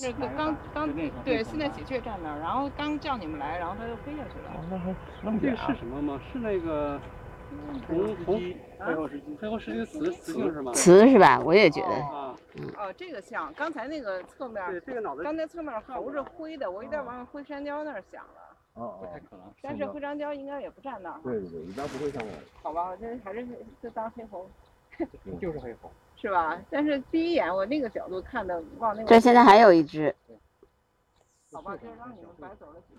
是刚刚刚对，现在喜鹊站那儿，然后刚叫你们来，然后它就飞下去了。那还那么这点个是什么吗？是那个红红背后是背后是一个雌雌性是吗？雌是吧？我也觉得。啊，哦，这个像刚才那个侧面，对，这个脑袋刚才侧面猴是灰的，我有点往灰山雕那儿想了，哦哦，不太可能。但是灰山雕应该也不站那儿，对对对，一般不会站那儿，好吧？我这还是就当黑猴 就是黑猴。是吧？但是第一眼我那个角度看的，往那个这现在还有一只，好吧，这让你们白走了几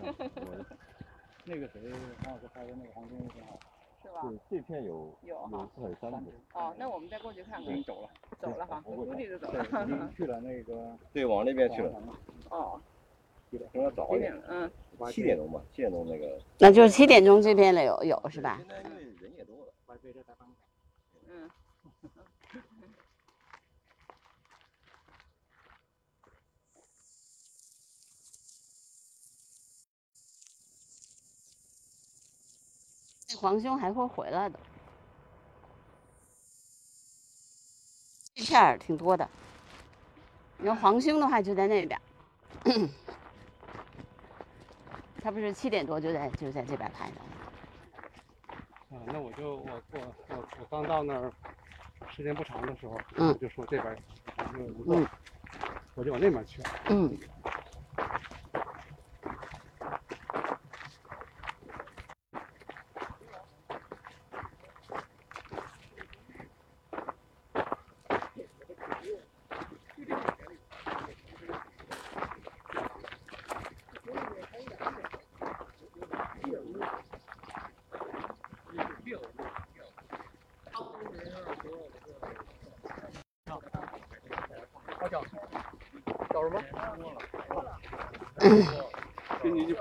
年，我 那个谁，黄老师拍的那个黄金挺好。是吧？对这片有有哈有四海三只，哦，那我们再过去看看已。经走了，走了哈，我估计就走了，已经了。去了那个对，往那边去了，哦，可能要早一点点，？嗯，七点钟吧，七点钟那个。那就是七点钟这边的有有是吧？现在因为人也多了，嗯，黄兄还会回来的，这片儿挺多的。你要皇兄的话就在那边儿，他不是七点多就在就在这边拍的。啊，那我就我我我我刚到那儿时间不长的时候，嗯我就说这边嗯，我就往那边去。嗯，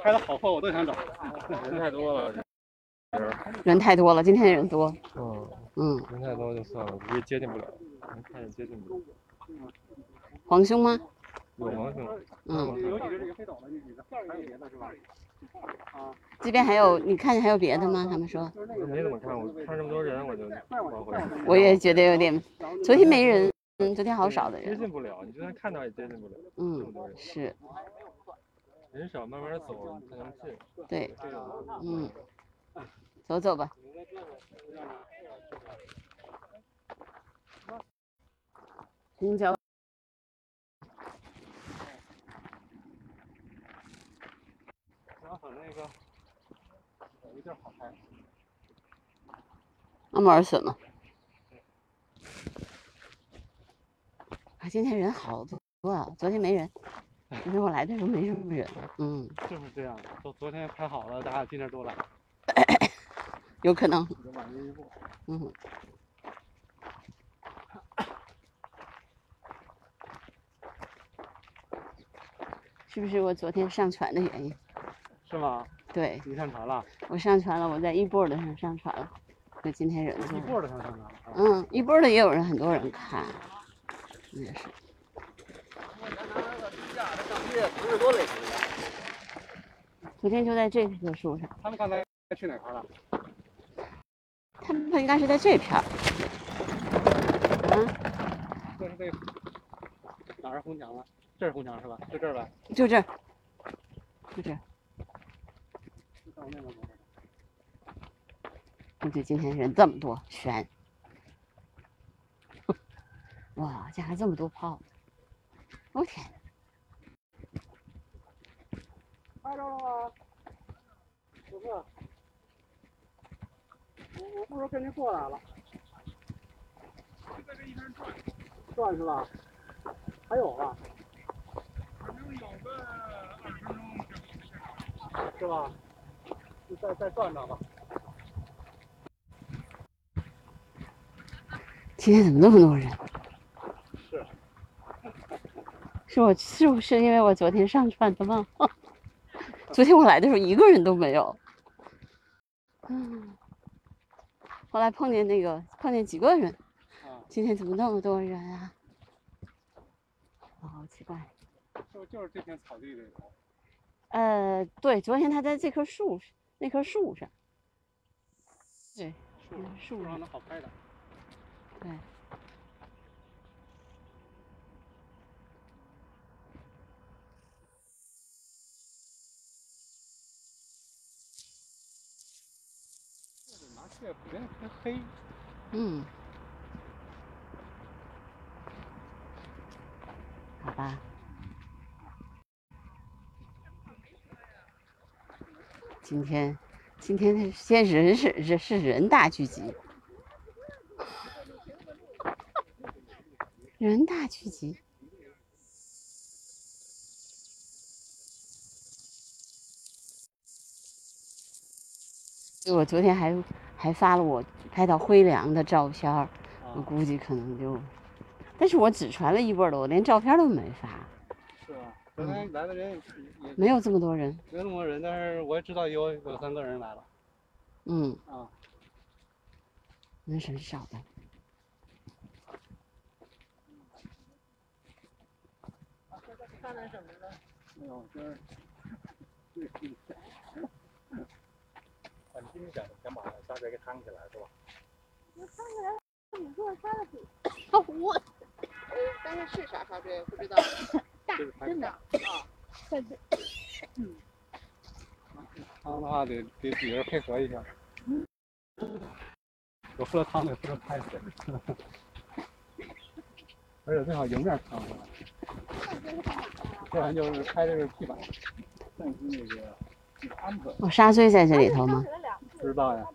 拍的好货，我都想找。人太多了，人太多了，今天人多。嗯，嗯，人太多就算了，直接接近不了，能看见接近不了。黄兄吗？有黄兄，嗯，有几只这个飞走了，那几个还有别的是吧？啊，这边还有，你看见还有别的吗？他们说，没怎么看，我看这么多人我就往回。我也觉得有点，昨天没人，嗯，昨天好少的人接。近不了，你就算看到也接近不了，嗯是人少慢慢走才能进。对，嗯，走走吧。公交然后那个有一地儿好拍，那么尔损吗？啊，今天人好多啊，昨天没人，昨天我来的时候没什么人。嗯，就是这样的。都昨天拍好了，大家今天都来。有可能。嗯，是不是我昨天上传的原因？是吗？对你上传了？我上传了，我在一波的上上传了，那今天人多一。波的上上传了。啊嗯，一波的也有人，很多人看，也是。昨天就在这棵树上，他们刚才去哪块了？他们应该是在这片儿。啊，这是这个哪儿红墙啊？这是红墙是吧？就这儿吧？就这儿，就这儿。估计今天人这么多，悬。哇，这还这么多炮！我天呐，拍着了吗？不是，我我不如跟您过来了。在这一边转转是吧？还有吧？反正有个二十分钟。是吧？就再再转转吧。今天怎么那么多人？是。是我是不是因为我昨天上传的吗？昨天我来的时候一个人都没有。嗯，后来碰见那个碰见几个人，啊，今天怎么那么多人啊？哦好奇怪。就就是这片草地里头。呃，对，昨天他在这棵树，那棵树上。对，树上上能好拍的。对。对，普遍偏黑。嗯，好吧。今天，今天的现人是人是人大聚集，人大聚集。就我昨天还还发了我拍到灰凉的照片儿，我啊，估计可能就，但是我只传了一波儿的，我连照片都没发，是吧？昨天来的人也也没有这么多人。没有那么多人，但是我也知道有有三个人来了。嗯，啊，人是少的。看见什么了？没有，就是想想把沙子给趟起来，是吧？我，呃，但是是啥沙锥不知道。就是拍真的啊，在这汤的话得得几个人配合一下。我负责汤的，负责拍水，而且最好迎面汤回来，不然就是拍这个地板。但是那个那个安全哦，沙锥在这里头吗？不知道呀，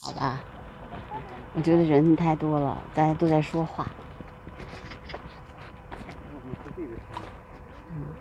好吧，我觉得人太多了，大家都在说话。嗯，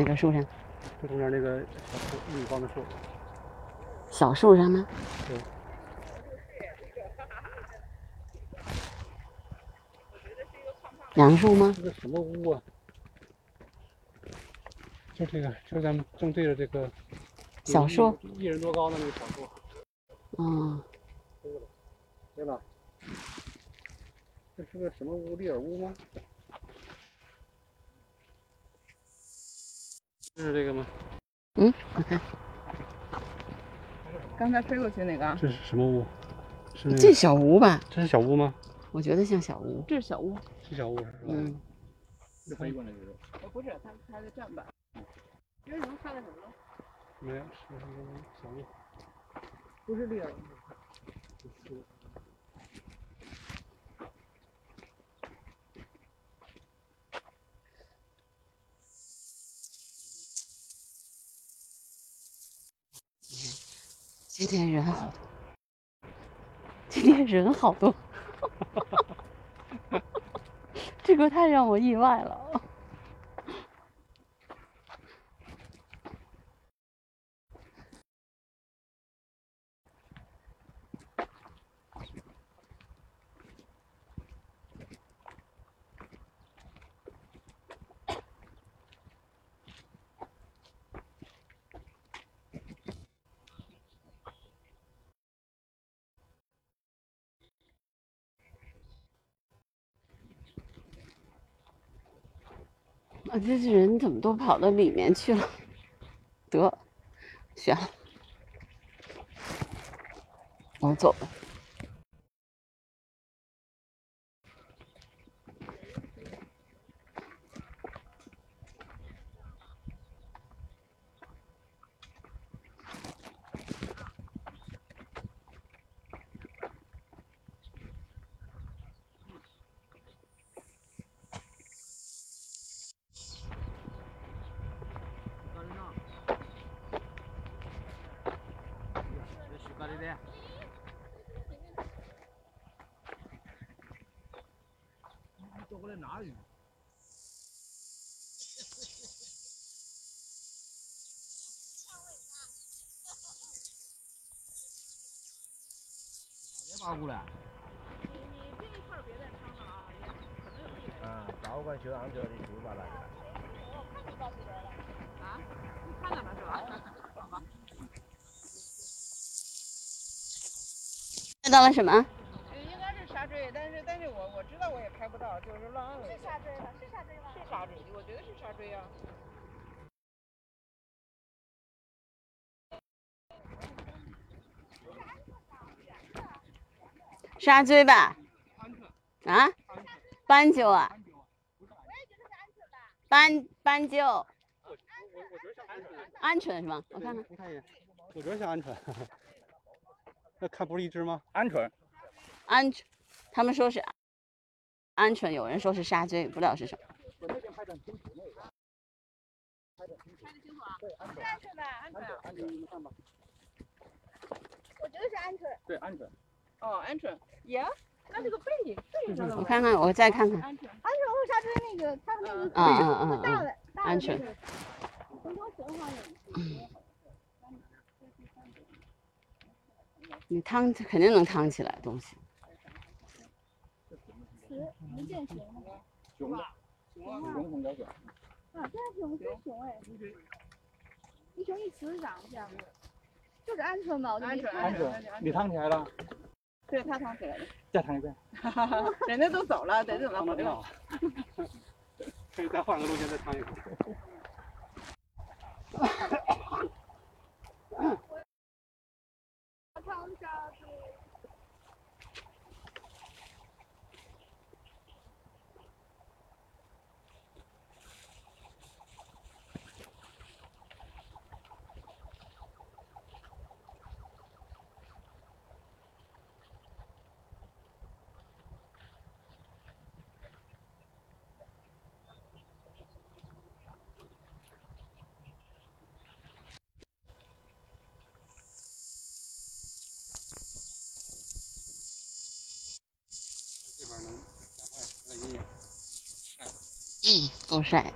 哪个树上？就中间那个小树，一米高的树，小树上吗？对。杨树吗？这个什么屋啊？就这个，就咱们正对着这个小树，一人多高的那个小树，嗯，对吧？这是个什么屋？利尔屋吗？是这个吗？嗯，我看刚才飞过去那个，这是什么屋？是那这？小屋吧，这是小屋吗？我觉得像小屋。这是小屋。是小屋是吧？嗯，是飞过来就是。呃，不是，他们开的站板。这是能看到什么了？没有，是一个小屋。不是利尔。今天人好多今天人好多。这个太让我意外了。啊，这些人怎么都跑到里面去了？得，行，我走了。走过来拿鱼。别扒过来。啊，保管修安全的就把那个。看到了是吧？看到了什么？应该是沙锥，但是但是我我知道我也拍不到，就是浪了。是沙锥吧？是沙锥吧？是沙锥，我觉得是沙锥啊。沙锥吧？啊？斑鸠啊？斑斑鸠，鹌鹑是吗？我看看，你看一眼，我觉得像鹌鹑。那看不是一只吗？鹌鹑。鹌鹑，他们说是鹌鹑，有人说是沙锥，不知道是什么。我那边拍的清楚那个。拍的清楚啊？是鹌鹑吧？鹌鹑。鹌鹑，你看吧。我觉得是鹌鹑。对，鹌鹑。哦，鹌鹑。耶？那这个背影背影上我看看，我再看看。鹌鹑，鹌鹑和沙锥那个，它那个嗯嗯嗯大的嗯，鹌鹑。中国神话里。你趟肯定能趟起来东西。雌能见熊吗？熊的，熊红小嘴。啊，这是熊，是熊哎。一熊一雌长这样子，就是鹌鹑嘛，我就没鹌鹑，你烫起来了？对，他藏起来了。再藏一遍。人家都走了，得等到回来。可以再换个路线再藏一趟。趟嗯，防晒。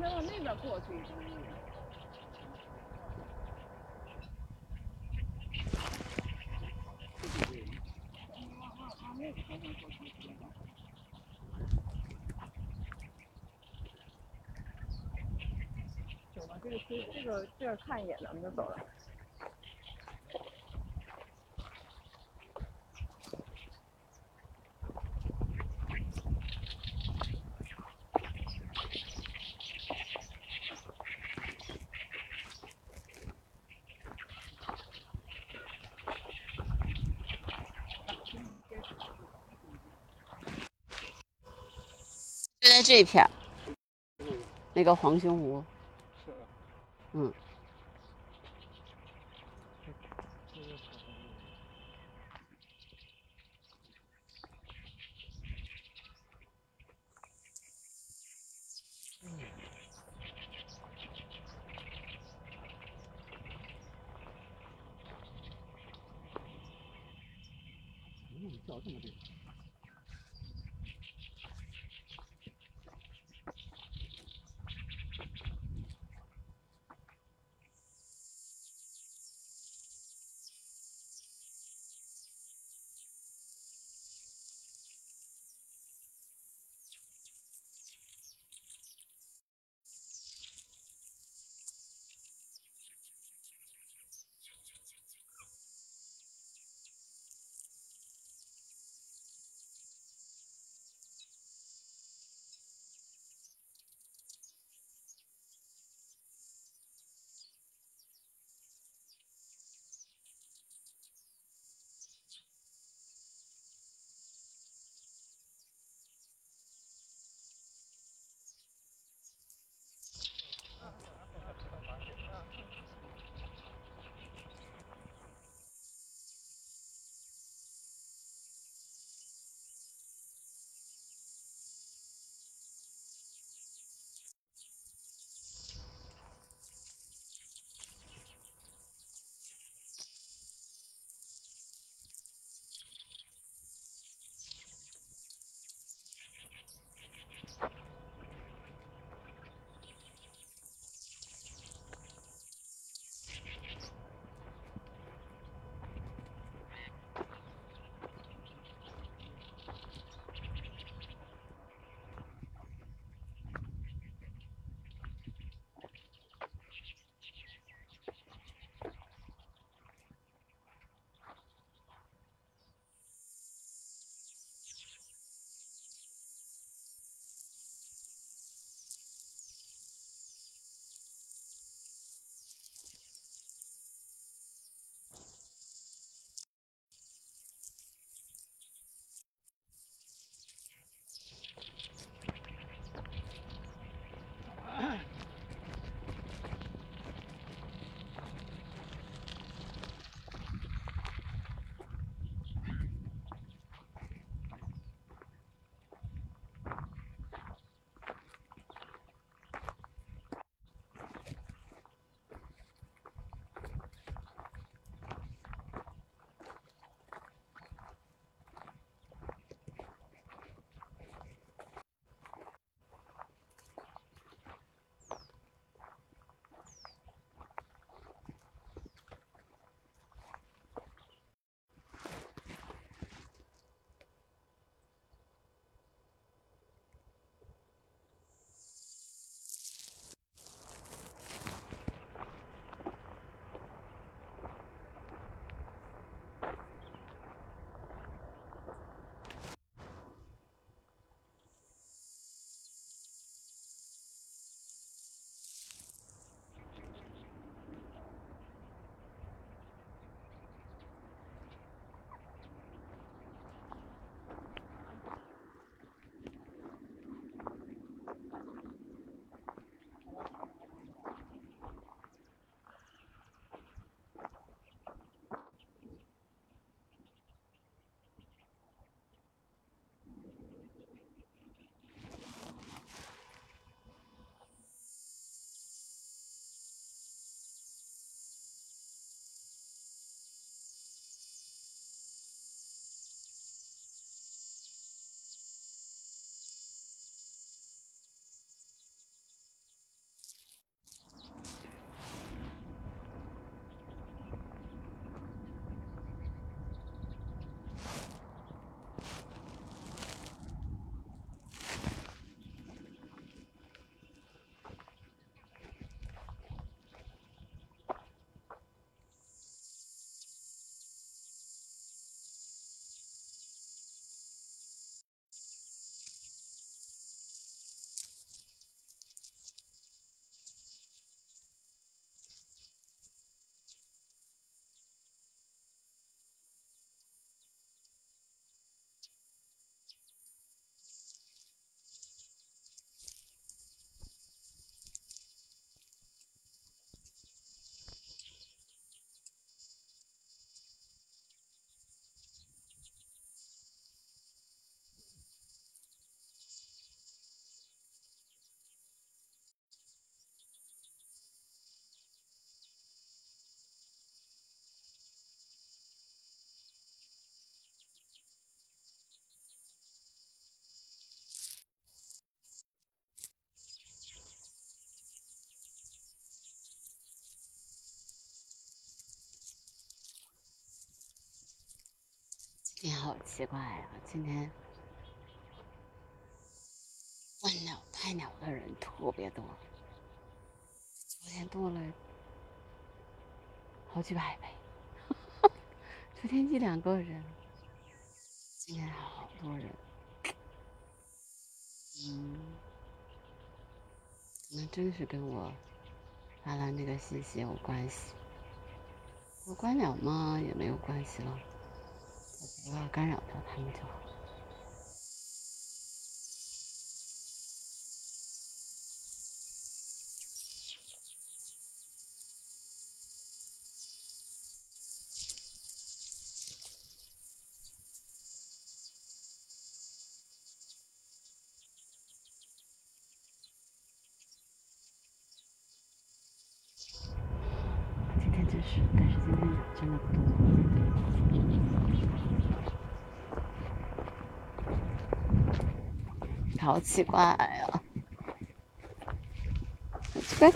应该往那边过去。走吧，这个这这个这儿看一眼，咱们就走了。这一片，那个黄胸湖，是。嗯，今天好奇怪啊！今天观鸟、拍鸟的人特别多，昨天多了好几百倍。昨天一两个人，今天好多人。嗯，可能真是跟我发了那个信息有关系。我观鸟吗也没有关系了，不要干扰到他们就好。今天真是，但是今天人真的不多，奇怪呀、好奇怪。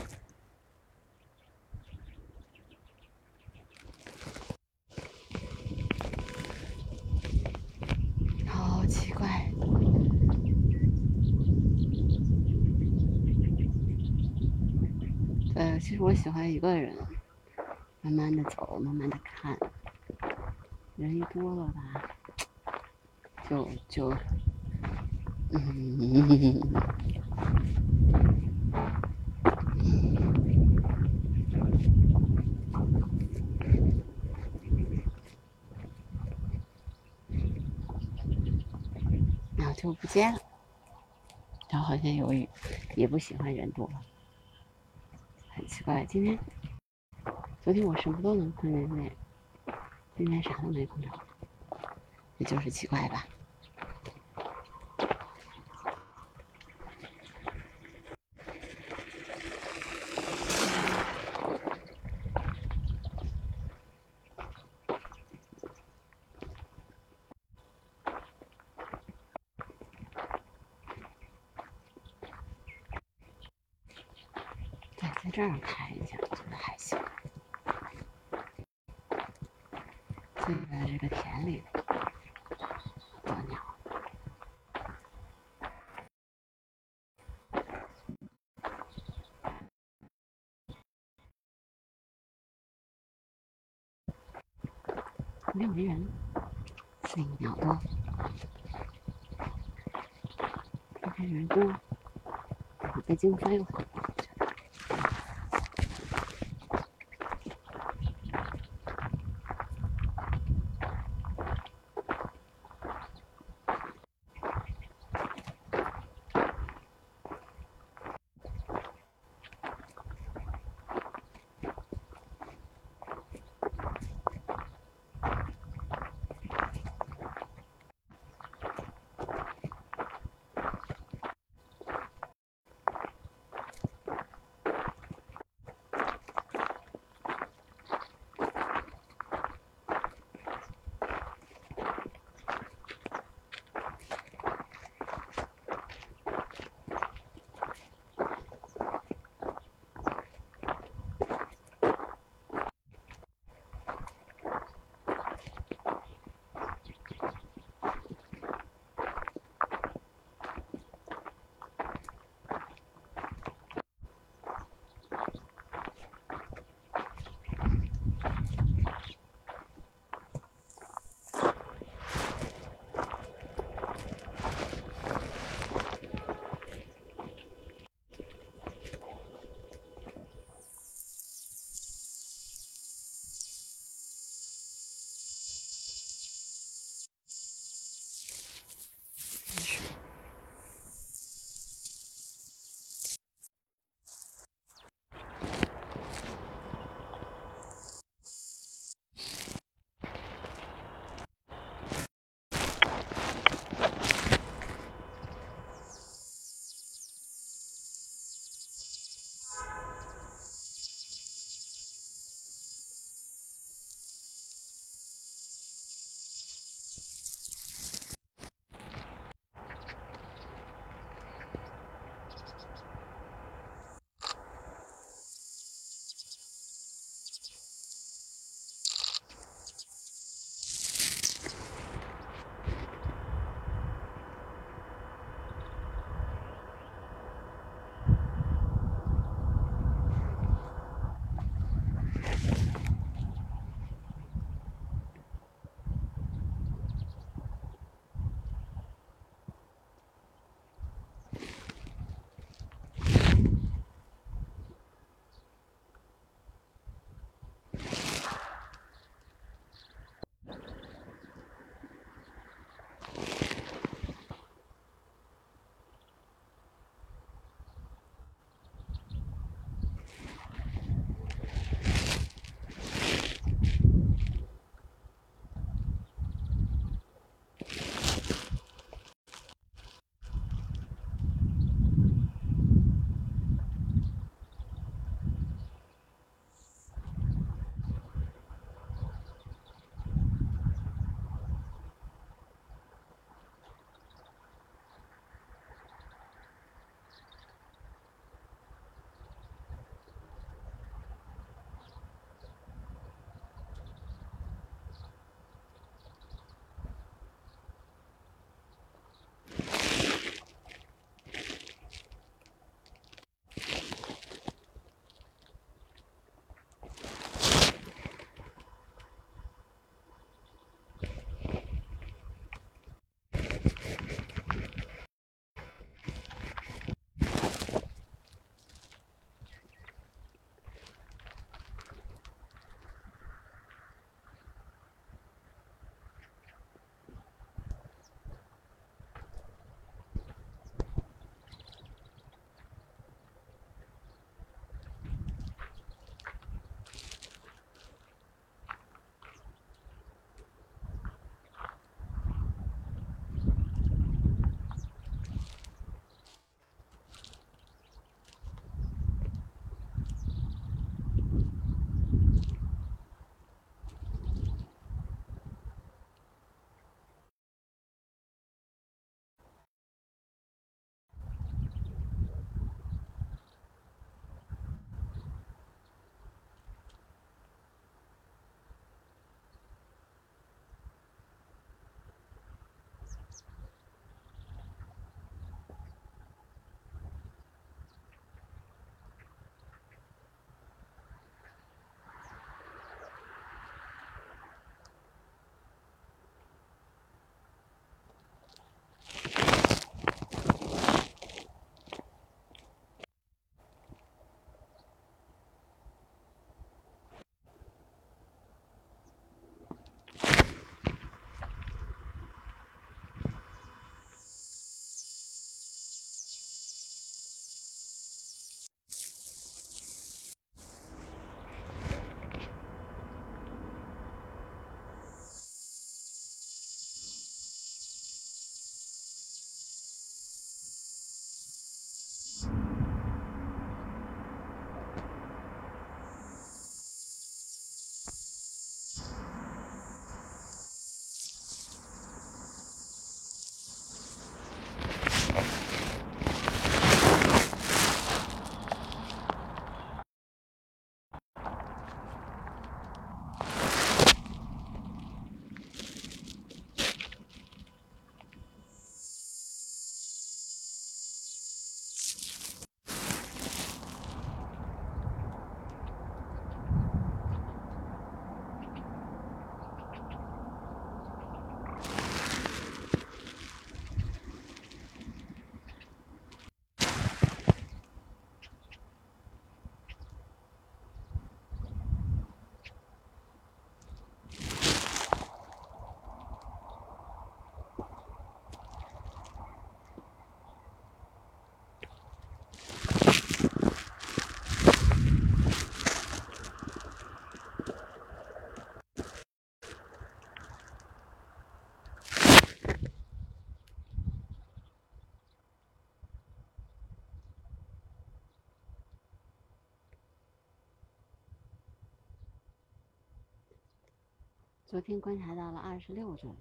好奇怪。对，其实我喜欢一个人，慢慢的走，慢慢的看。人一多了吧，就就，嗯，然后就不见了。然后好像有雨，也不喜欢人多。很奇怪，今天，昨天我什么都能碰见，今天啥都没碰着，也就是奇怪吧？对，在这儿看一下，我觉得还行。现在这个田里多鸟，没有没人，所以鸟多。你看人多，北京翻有昨天观察到了二十六种，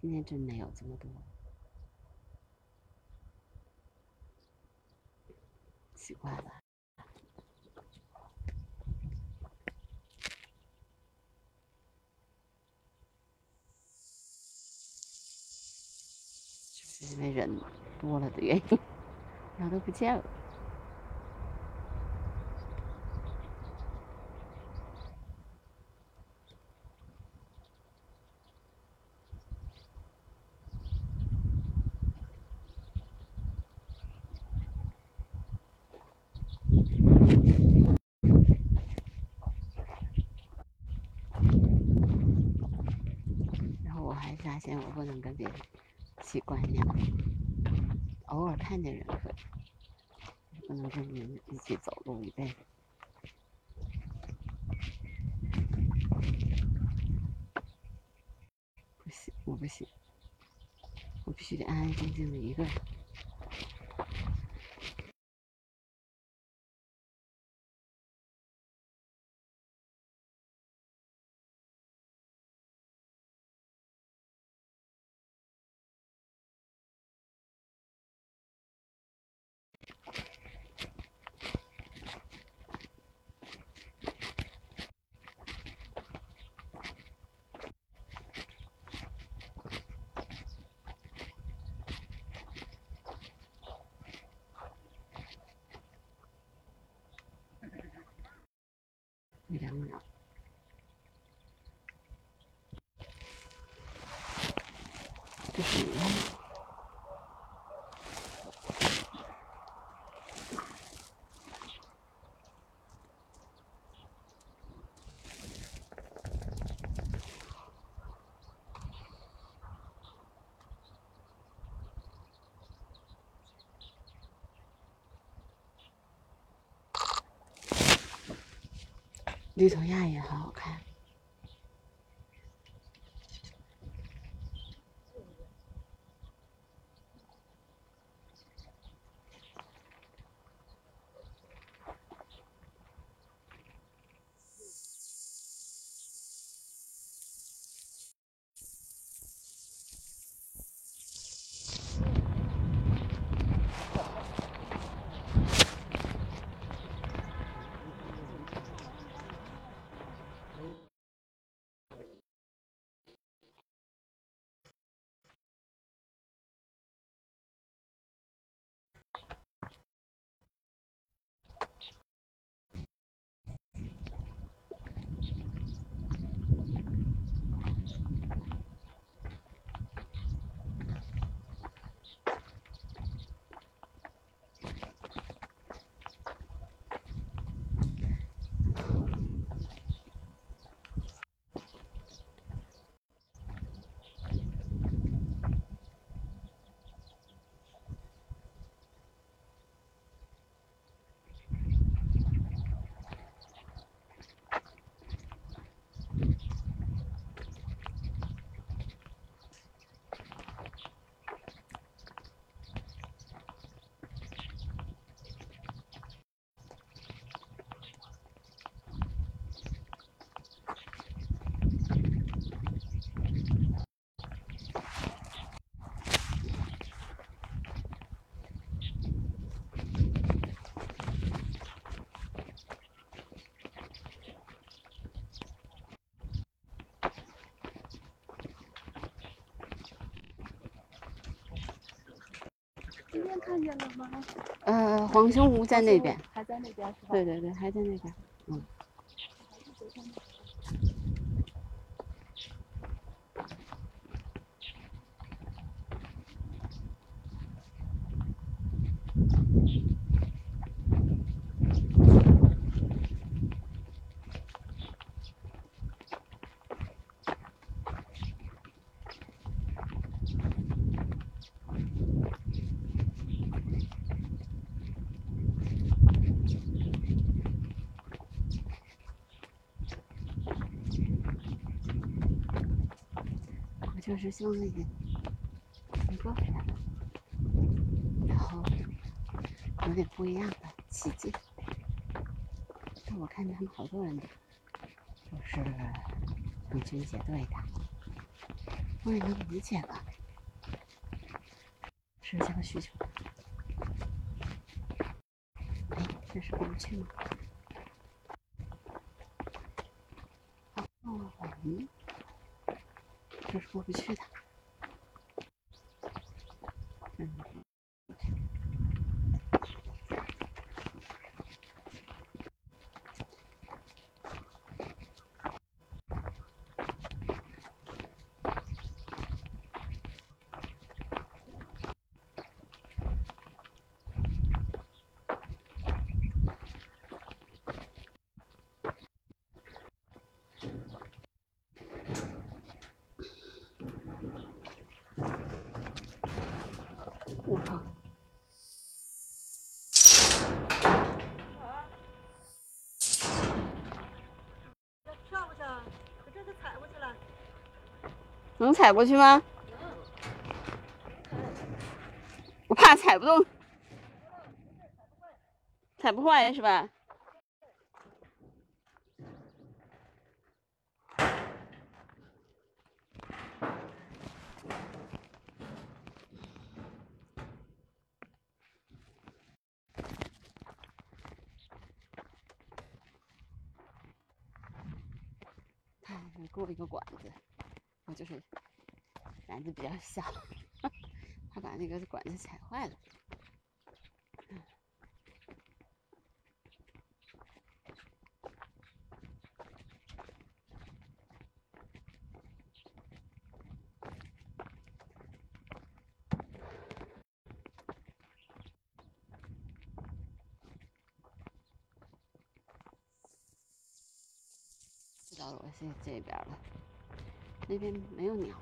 今天真没有这么多，奇怪了。因为人多了的原因，鸟都不见了？然后我还发现我不能跟别人一起观鸟，偶尔看见人可以，不能跟人一起走路一辈子。不行，我不行，我必须得安安静静的一个人。一两秒。这是绿头鸭也好好看。今天看见了吗？呃，黄胸鹕在那边。还在那边是吧？对对对，还在那边。但。是希望那个一个人，然后有点不一样的奇迹。但我看见他们好多人都是跟军结队的，我也能理解了，社交需求。哎，这是过不去吗？哦，嗯，我不去的。嗯。我靠！跳过去啊！可这就踩过去了。能踩过去吗？我怕踩不动，踩不坏是吧？他过一个管子，我就是胆子比较小，他把那个管子踩坏了。知道了，我现在这边了，那边没有鸟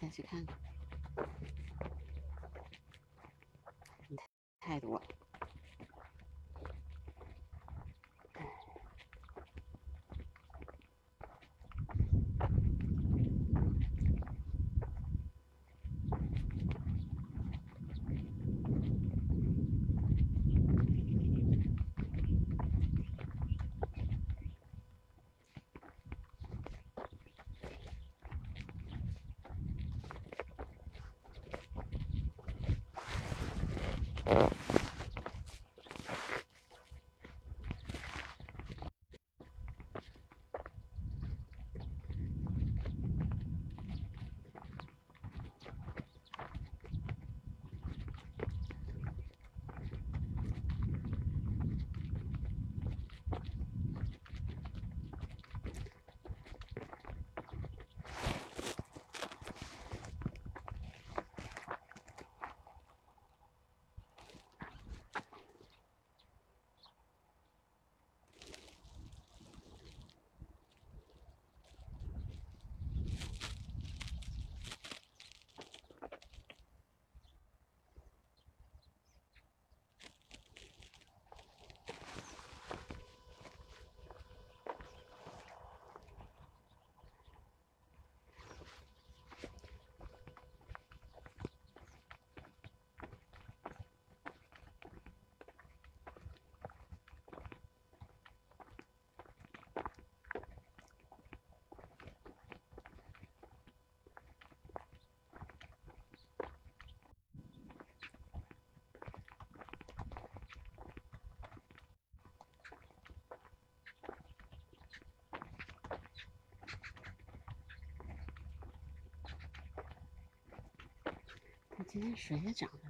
再去看看。Yeah. 今天水也涨了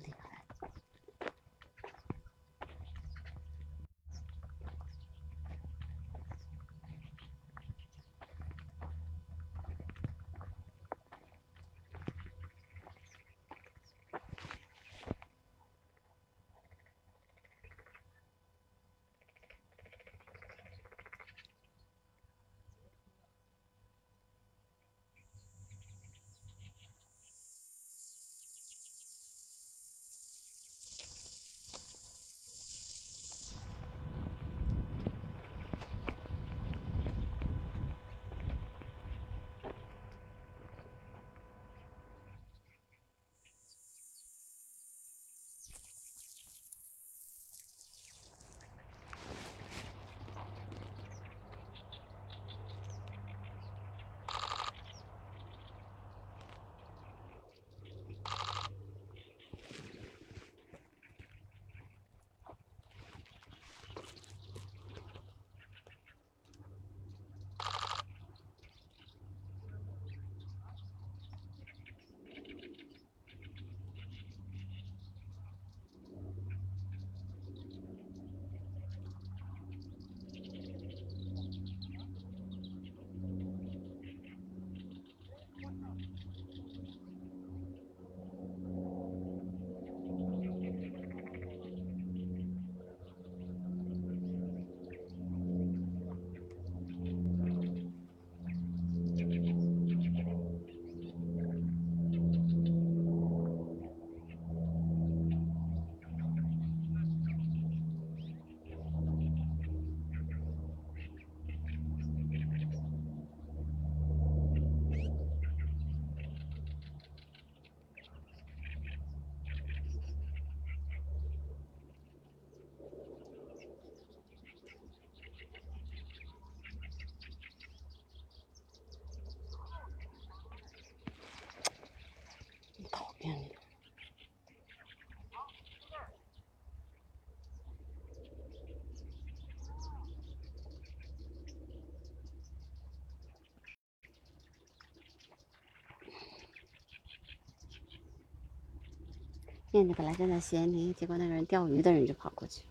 骗子本来正在斜泥，结果那个人钓鱼的人就跑过去，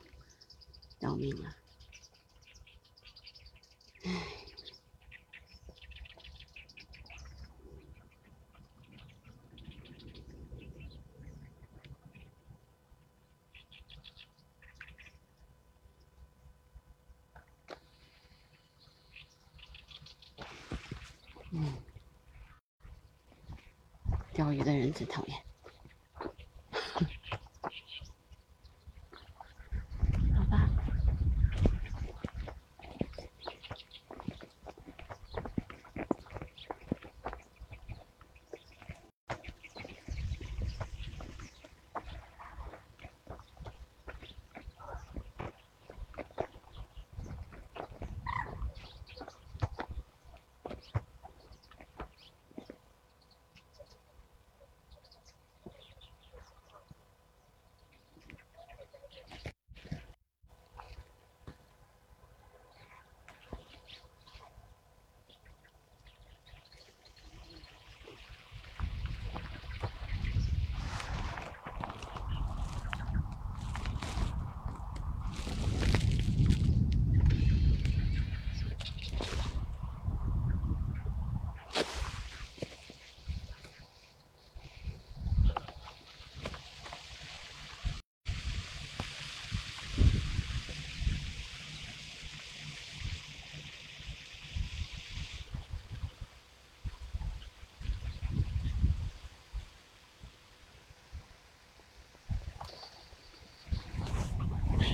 要命了。唉。嗯，钓鱼的人真讨厌。好吧。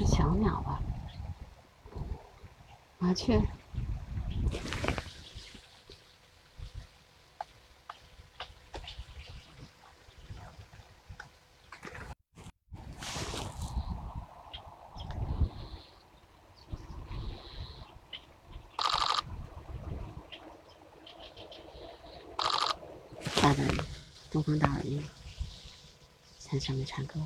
小鸟吧？麻雀。大的东方大耳鹰在上面唱歌。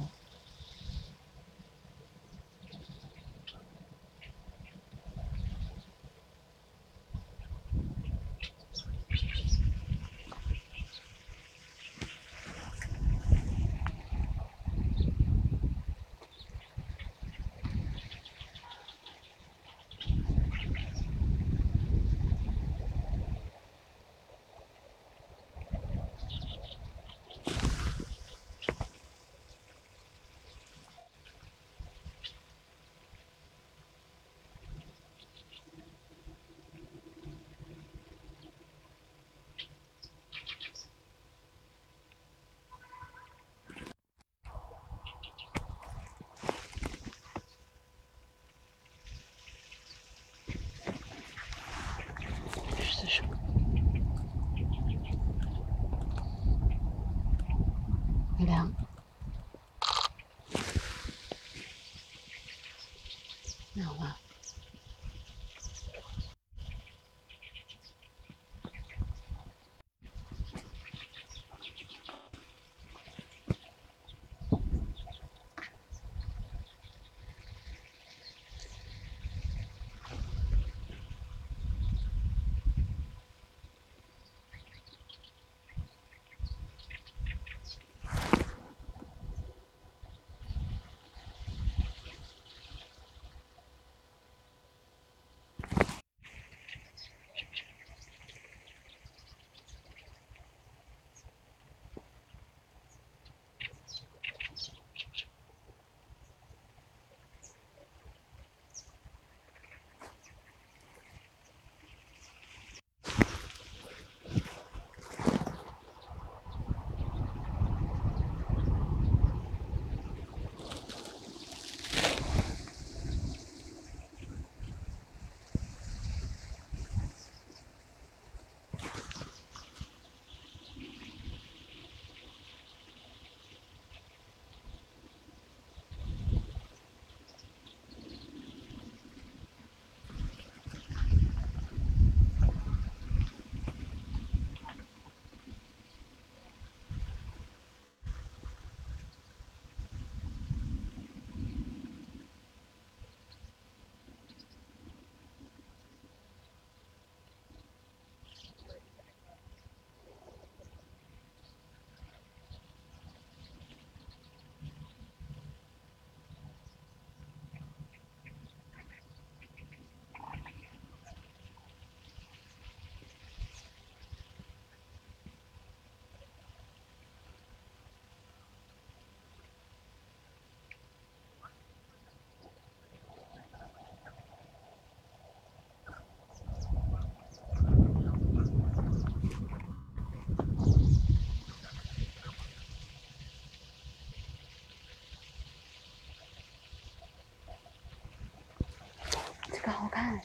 好看。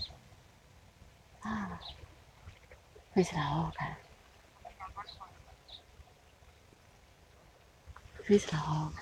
啊。飞起来好好看。飞起来好好看。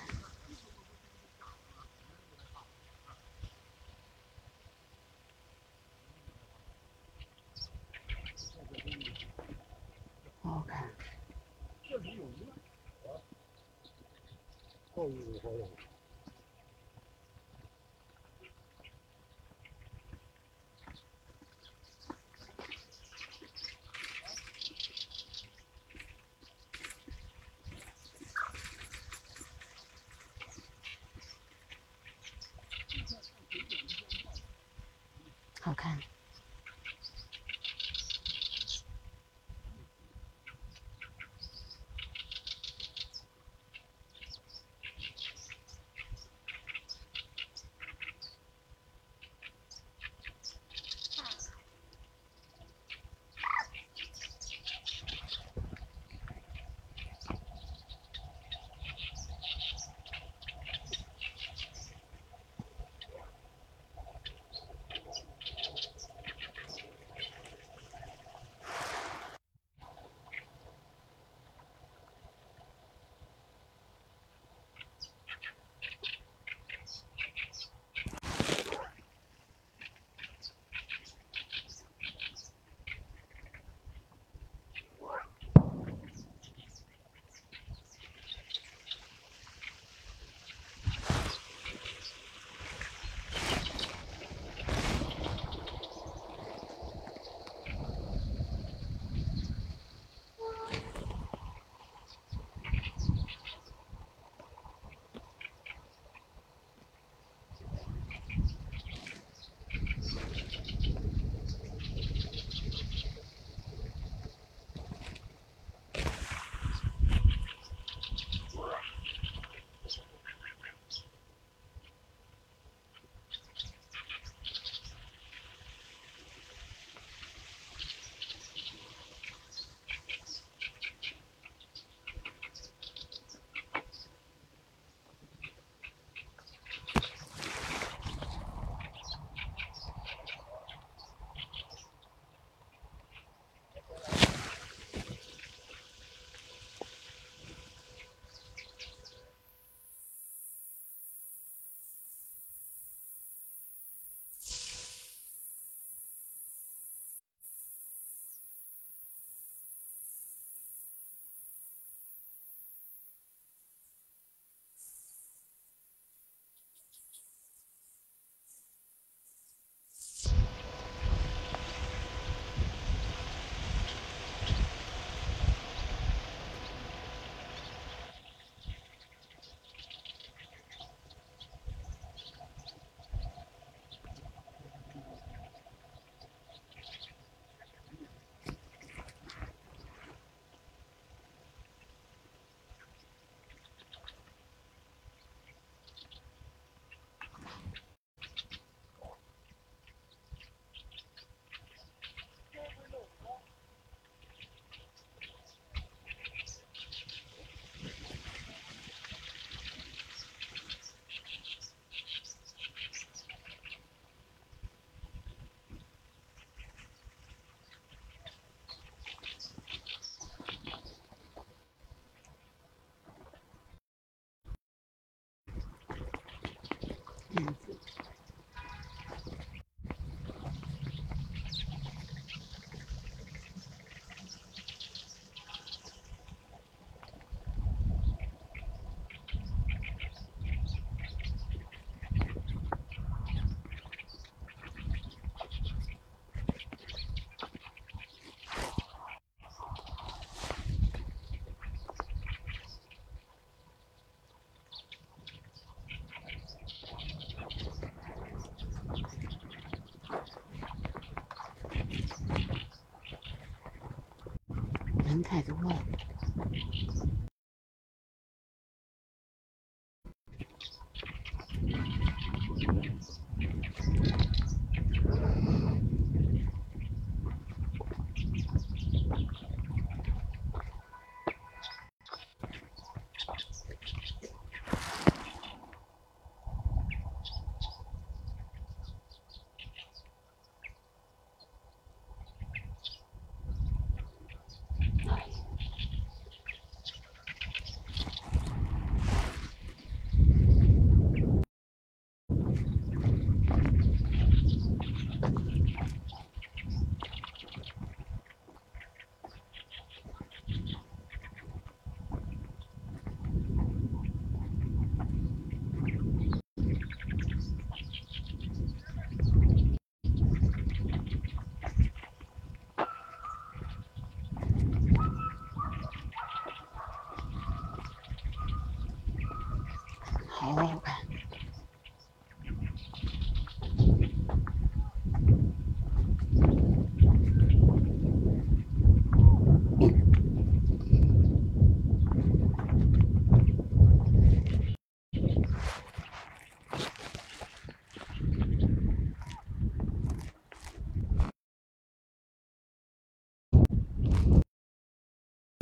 人太多了。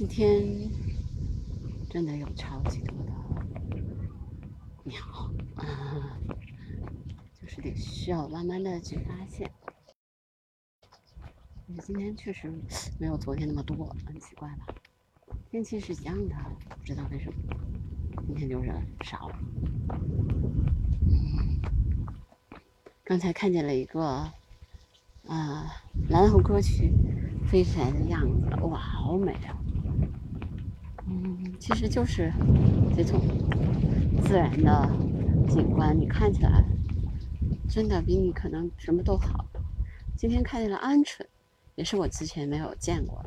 今天真的有超级多的鸟，啊，就是得需要慢慢的去发现。今天确实没有昨天那么多，很奇怪吧？天气是一样的，不知道为什么今天就是少。刚才看见了一个啊蓝猴歌曲飞起来的样子，哇，好美啊！其实就是这种自然的景观，你看起来真的比你可能什么都好。今天看见了鹌鹑，也是我之前没有见过。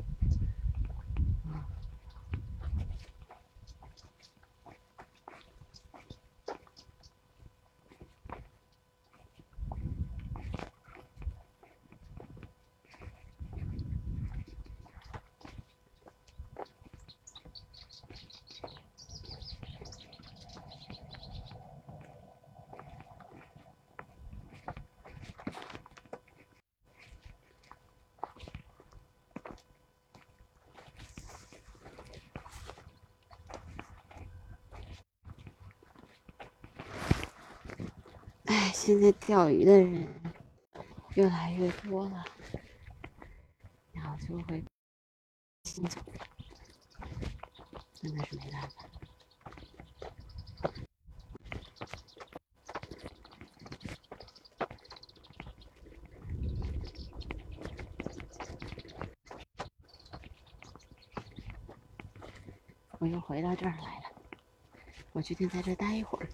哎，现在钓鱼的人越来越多了，然后就会先走，真的是没办法。我又回到这儿来了，我决定在这待一会儿。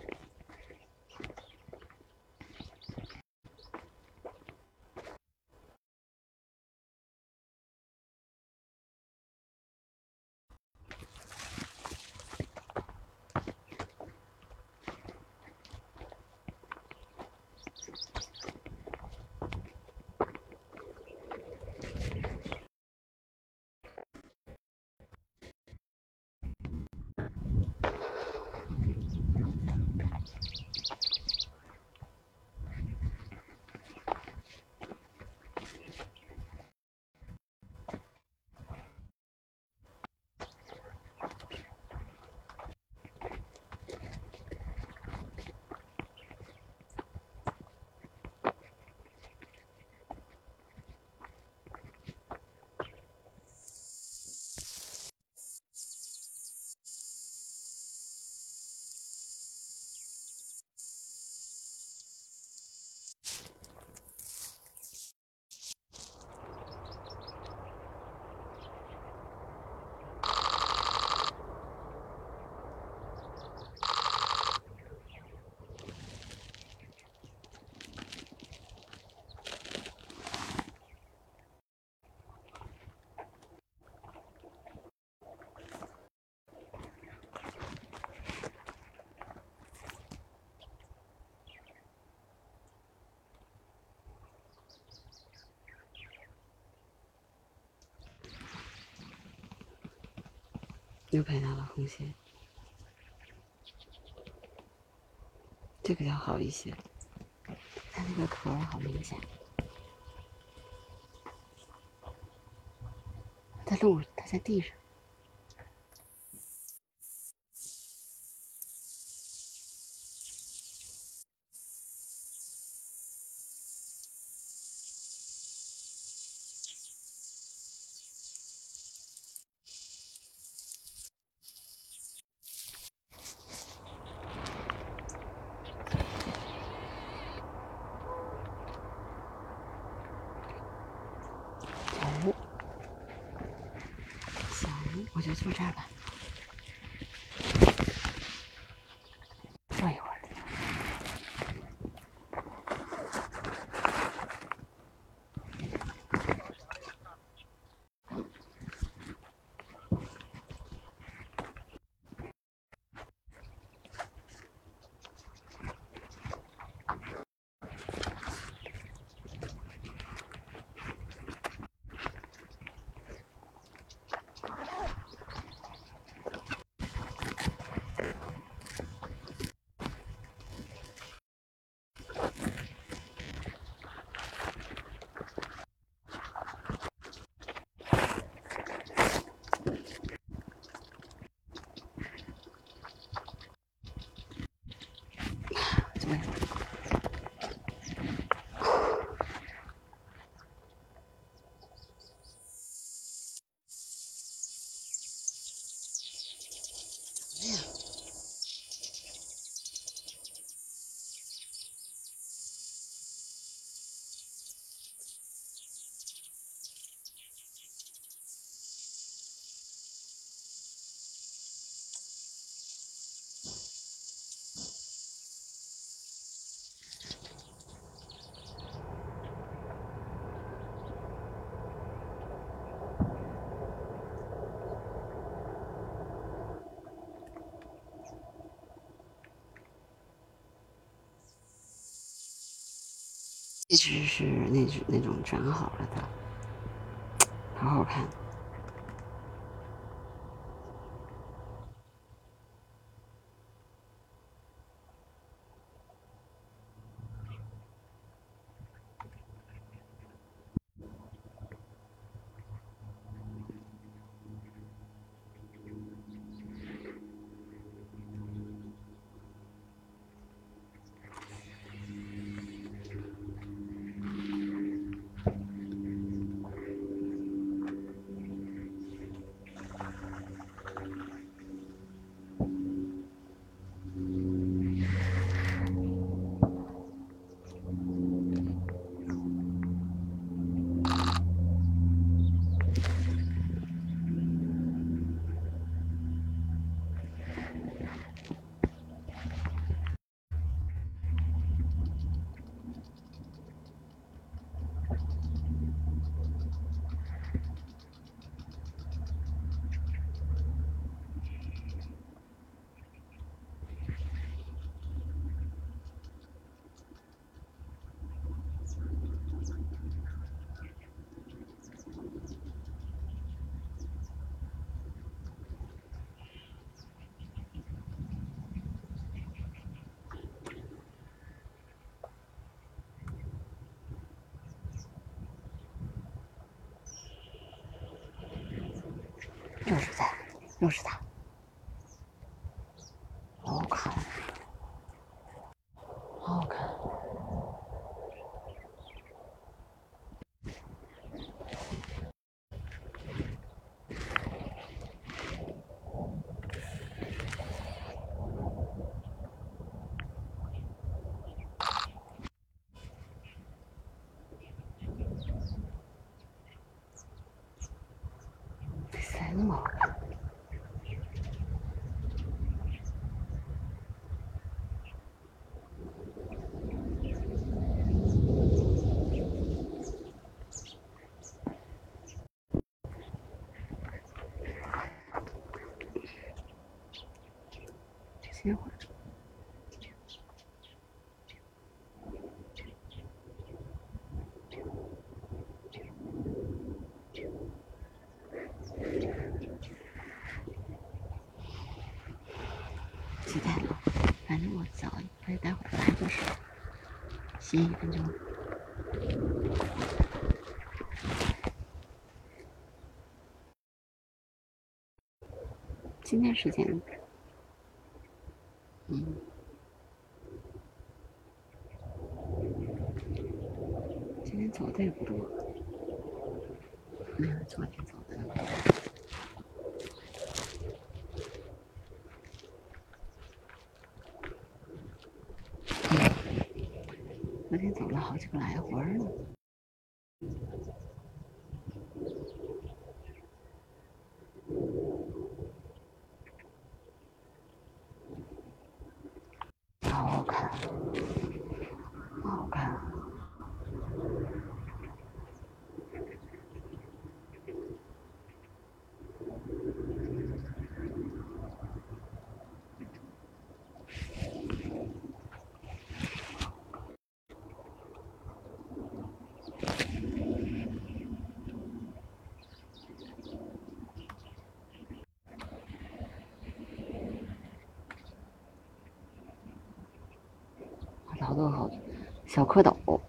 又拍到了红线，这个要好一些。它那个壳好明显，在路，它在地上。一直是那种那种长好了的，好好看。歇一分钟。今天时间，嗯，今天走的也不多，没有昨天走天走了好几个来回呢。多好小蝌蚪。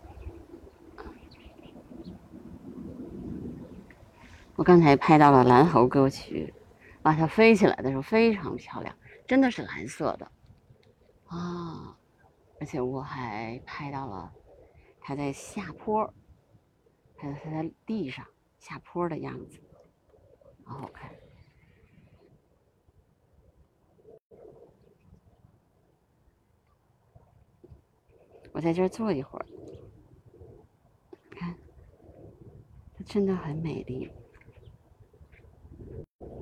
我刚才拍到了蓝猴歌曲，哇，它飞起来的时候非常漂亮，真的是蓝色的啊！而且我还拍到了它在下坡，还有它在地上下坡的样子，好好看。我在这儿坐一会儿，看，它真的很美丽。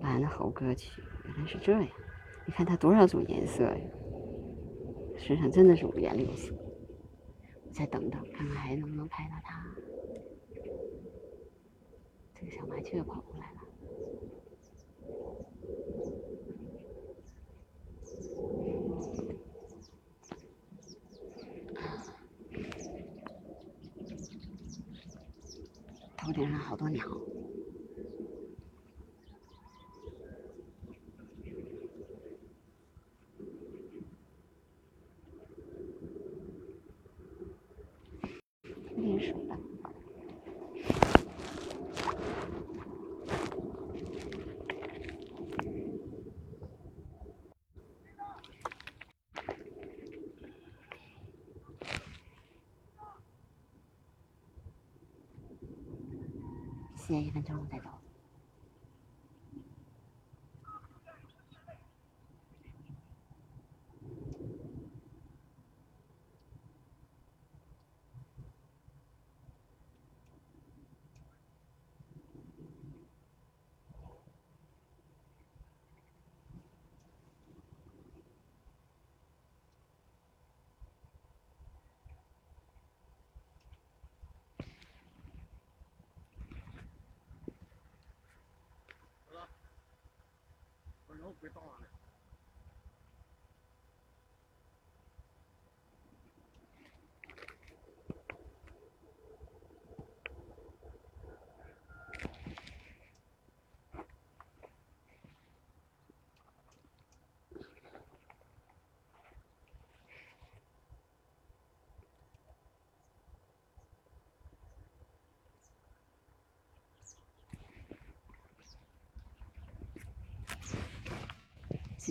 蓝猴歌曲原来是这样，你看它多少种颜色呀！身上真的是五颜六色。我再等等，看看还能不能拍到它。这个小麻雀跑过来了。头顶上好多鸟。喝点水吧。歇一分钟再走。别到哪里。吉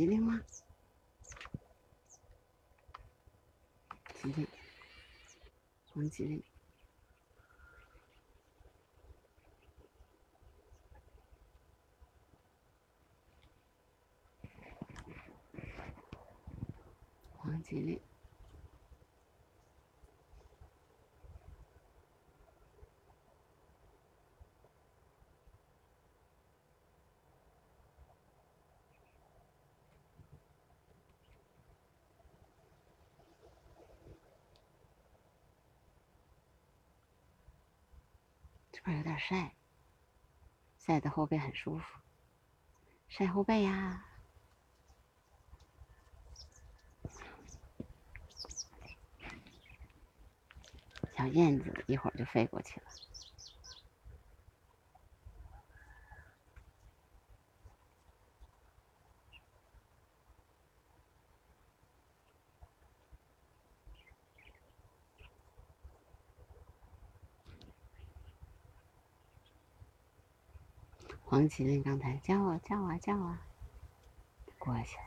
林吗？吉林，黄吉林。黄吉林。这块有点晒，晒的后背很舒服，晒后背呀。小燕子一会儿就飞过去了。黄麒麟刚才叫啊叫啊叫啊，过去了。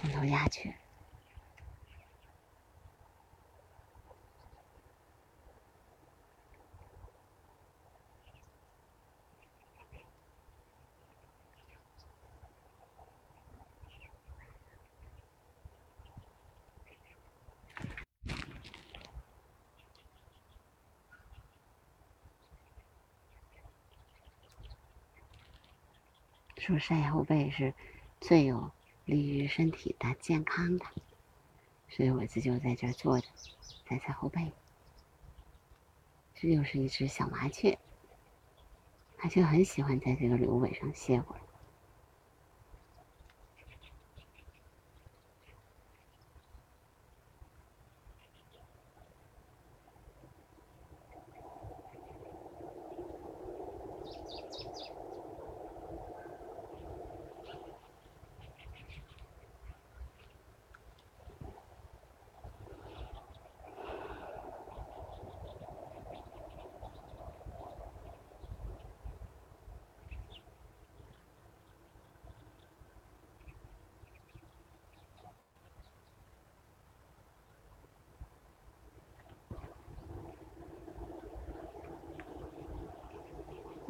红头鸦雀。说晒后背是最有利于身体的健康的，所以我这就在这坐着，在晒后背。这又是一只小麻雀，麻雀很喜欢在这个芦苇上歇会儿。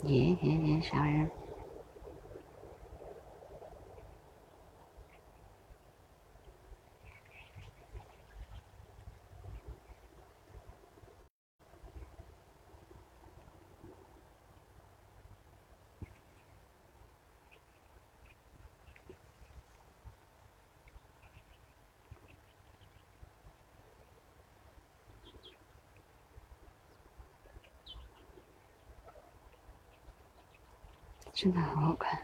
耶耶耶，啥玩真的很好看。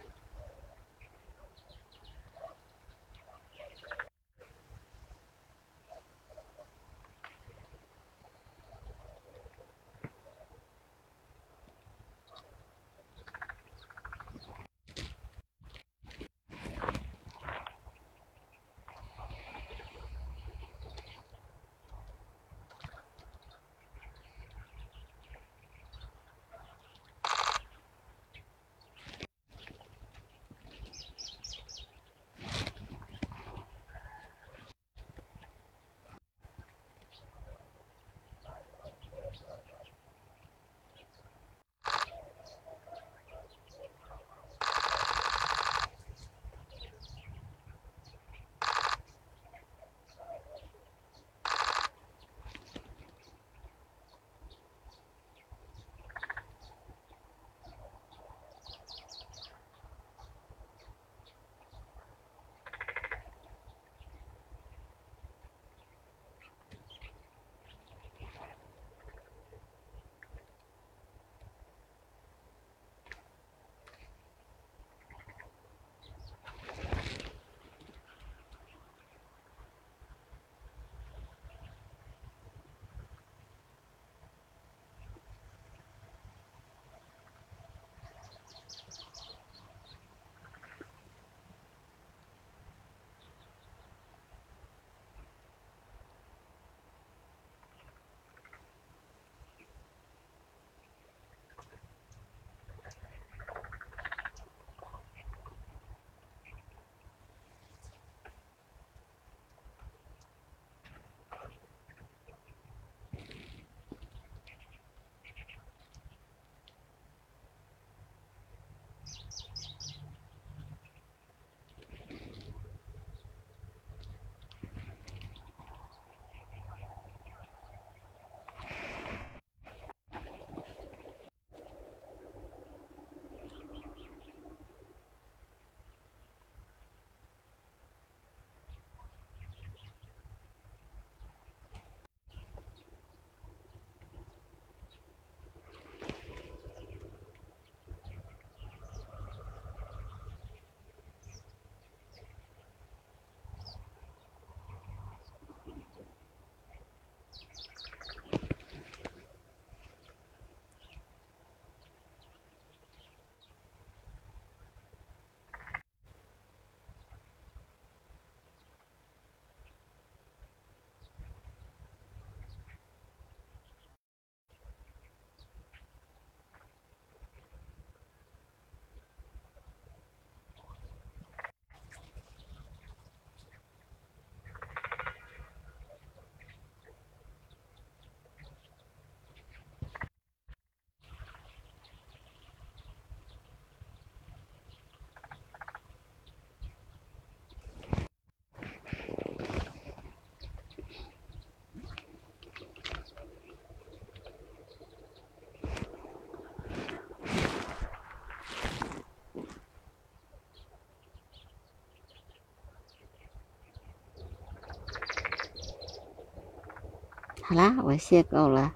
好啦，我卸够了，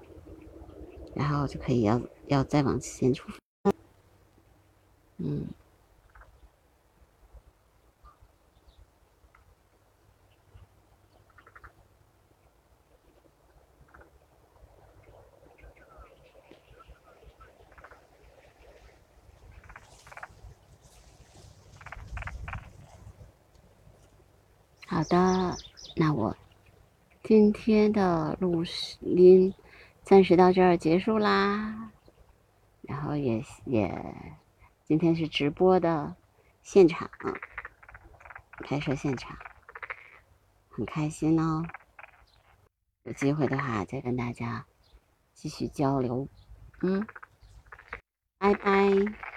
然后就可以要要再往前出发。嗯，好的，那我。今天的录音暂时到这儿结束啦，然后也也今天是直播的现场，拍摄现场，很开心哦。有机会的话再跟大家继续交流，嗯，拜。拜。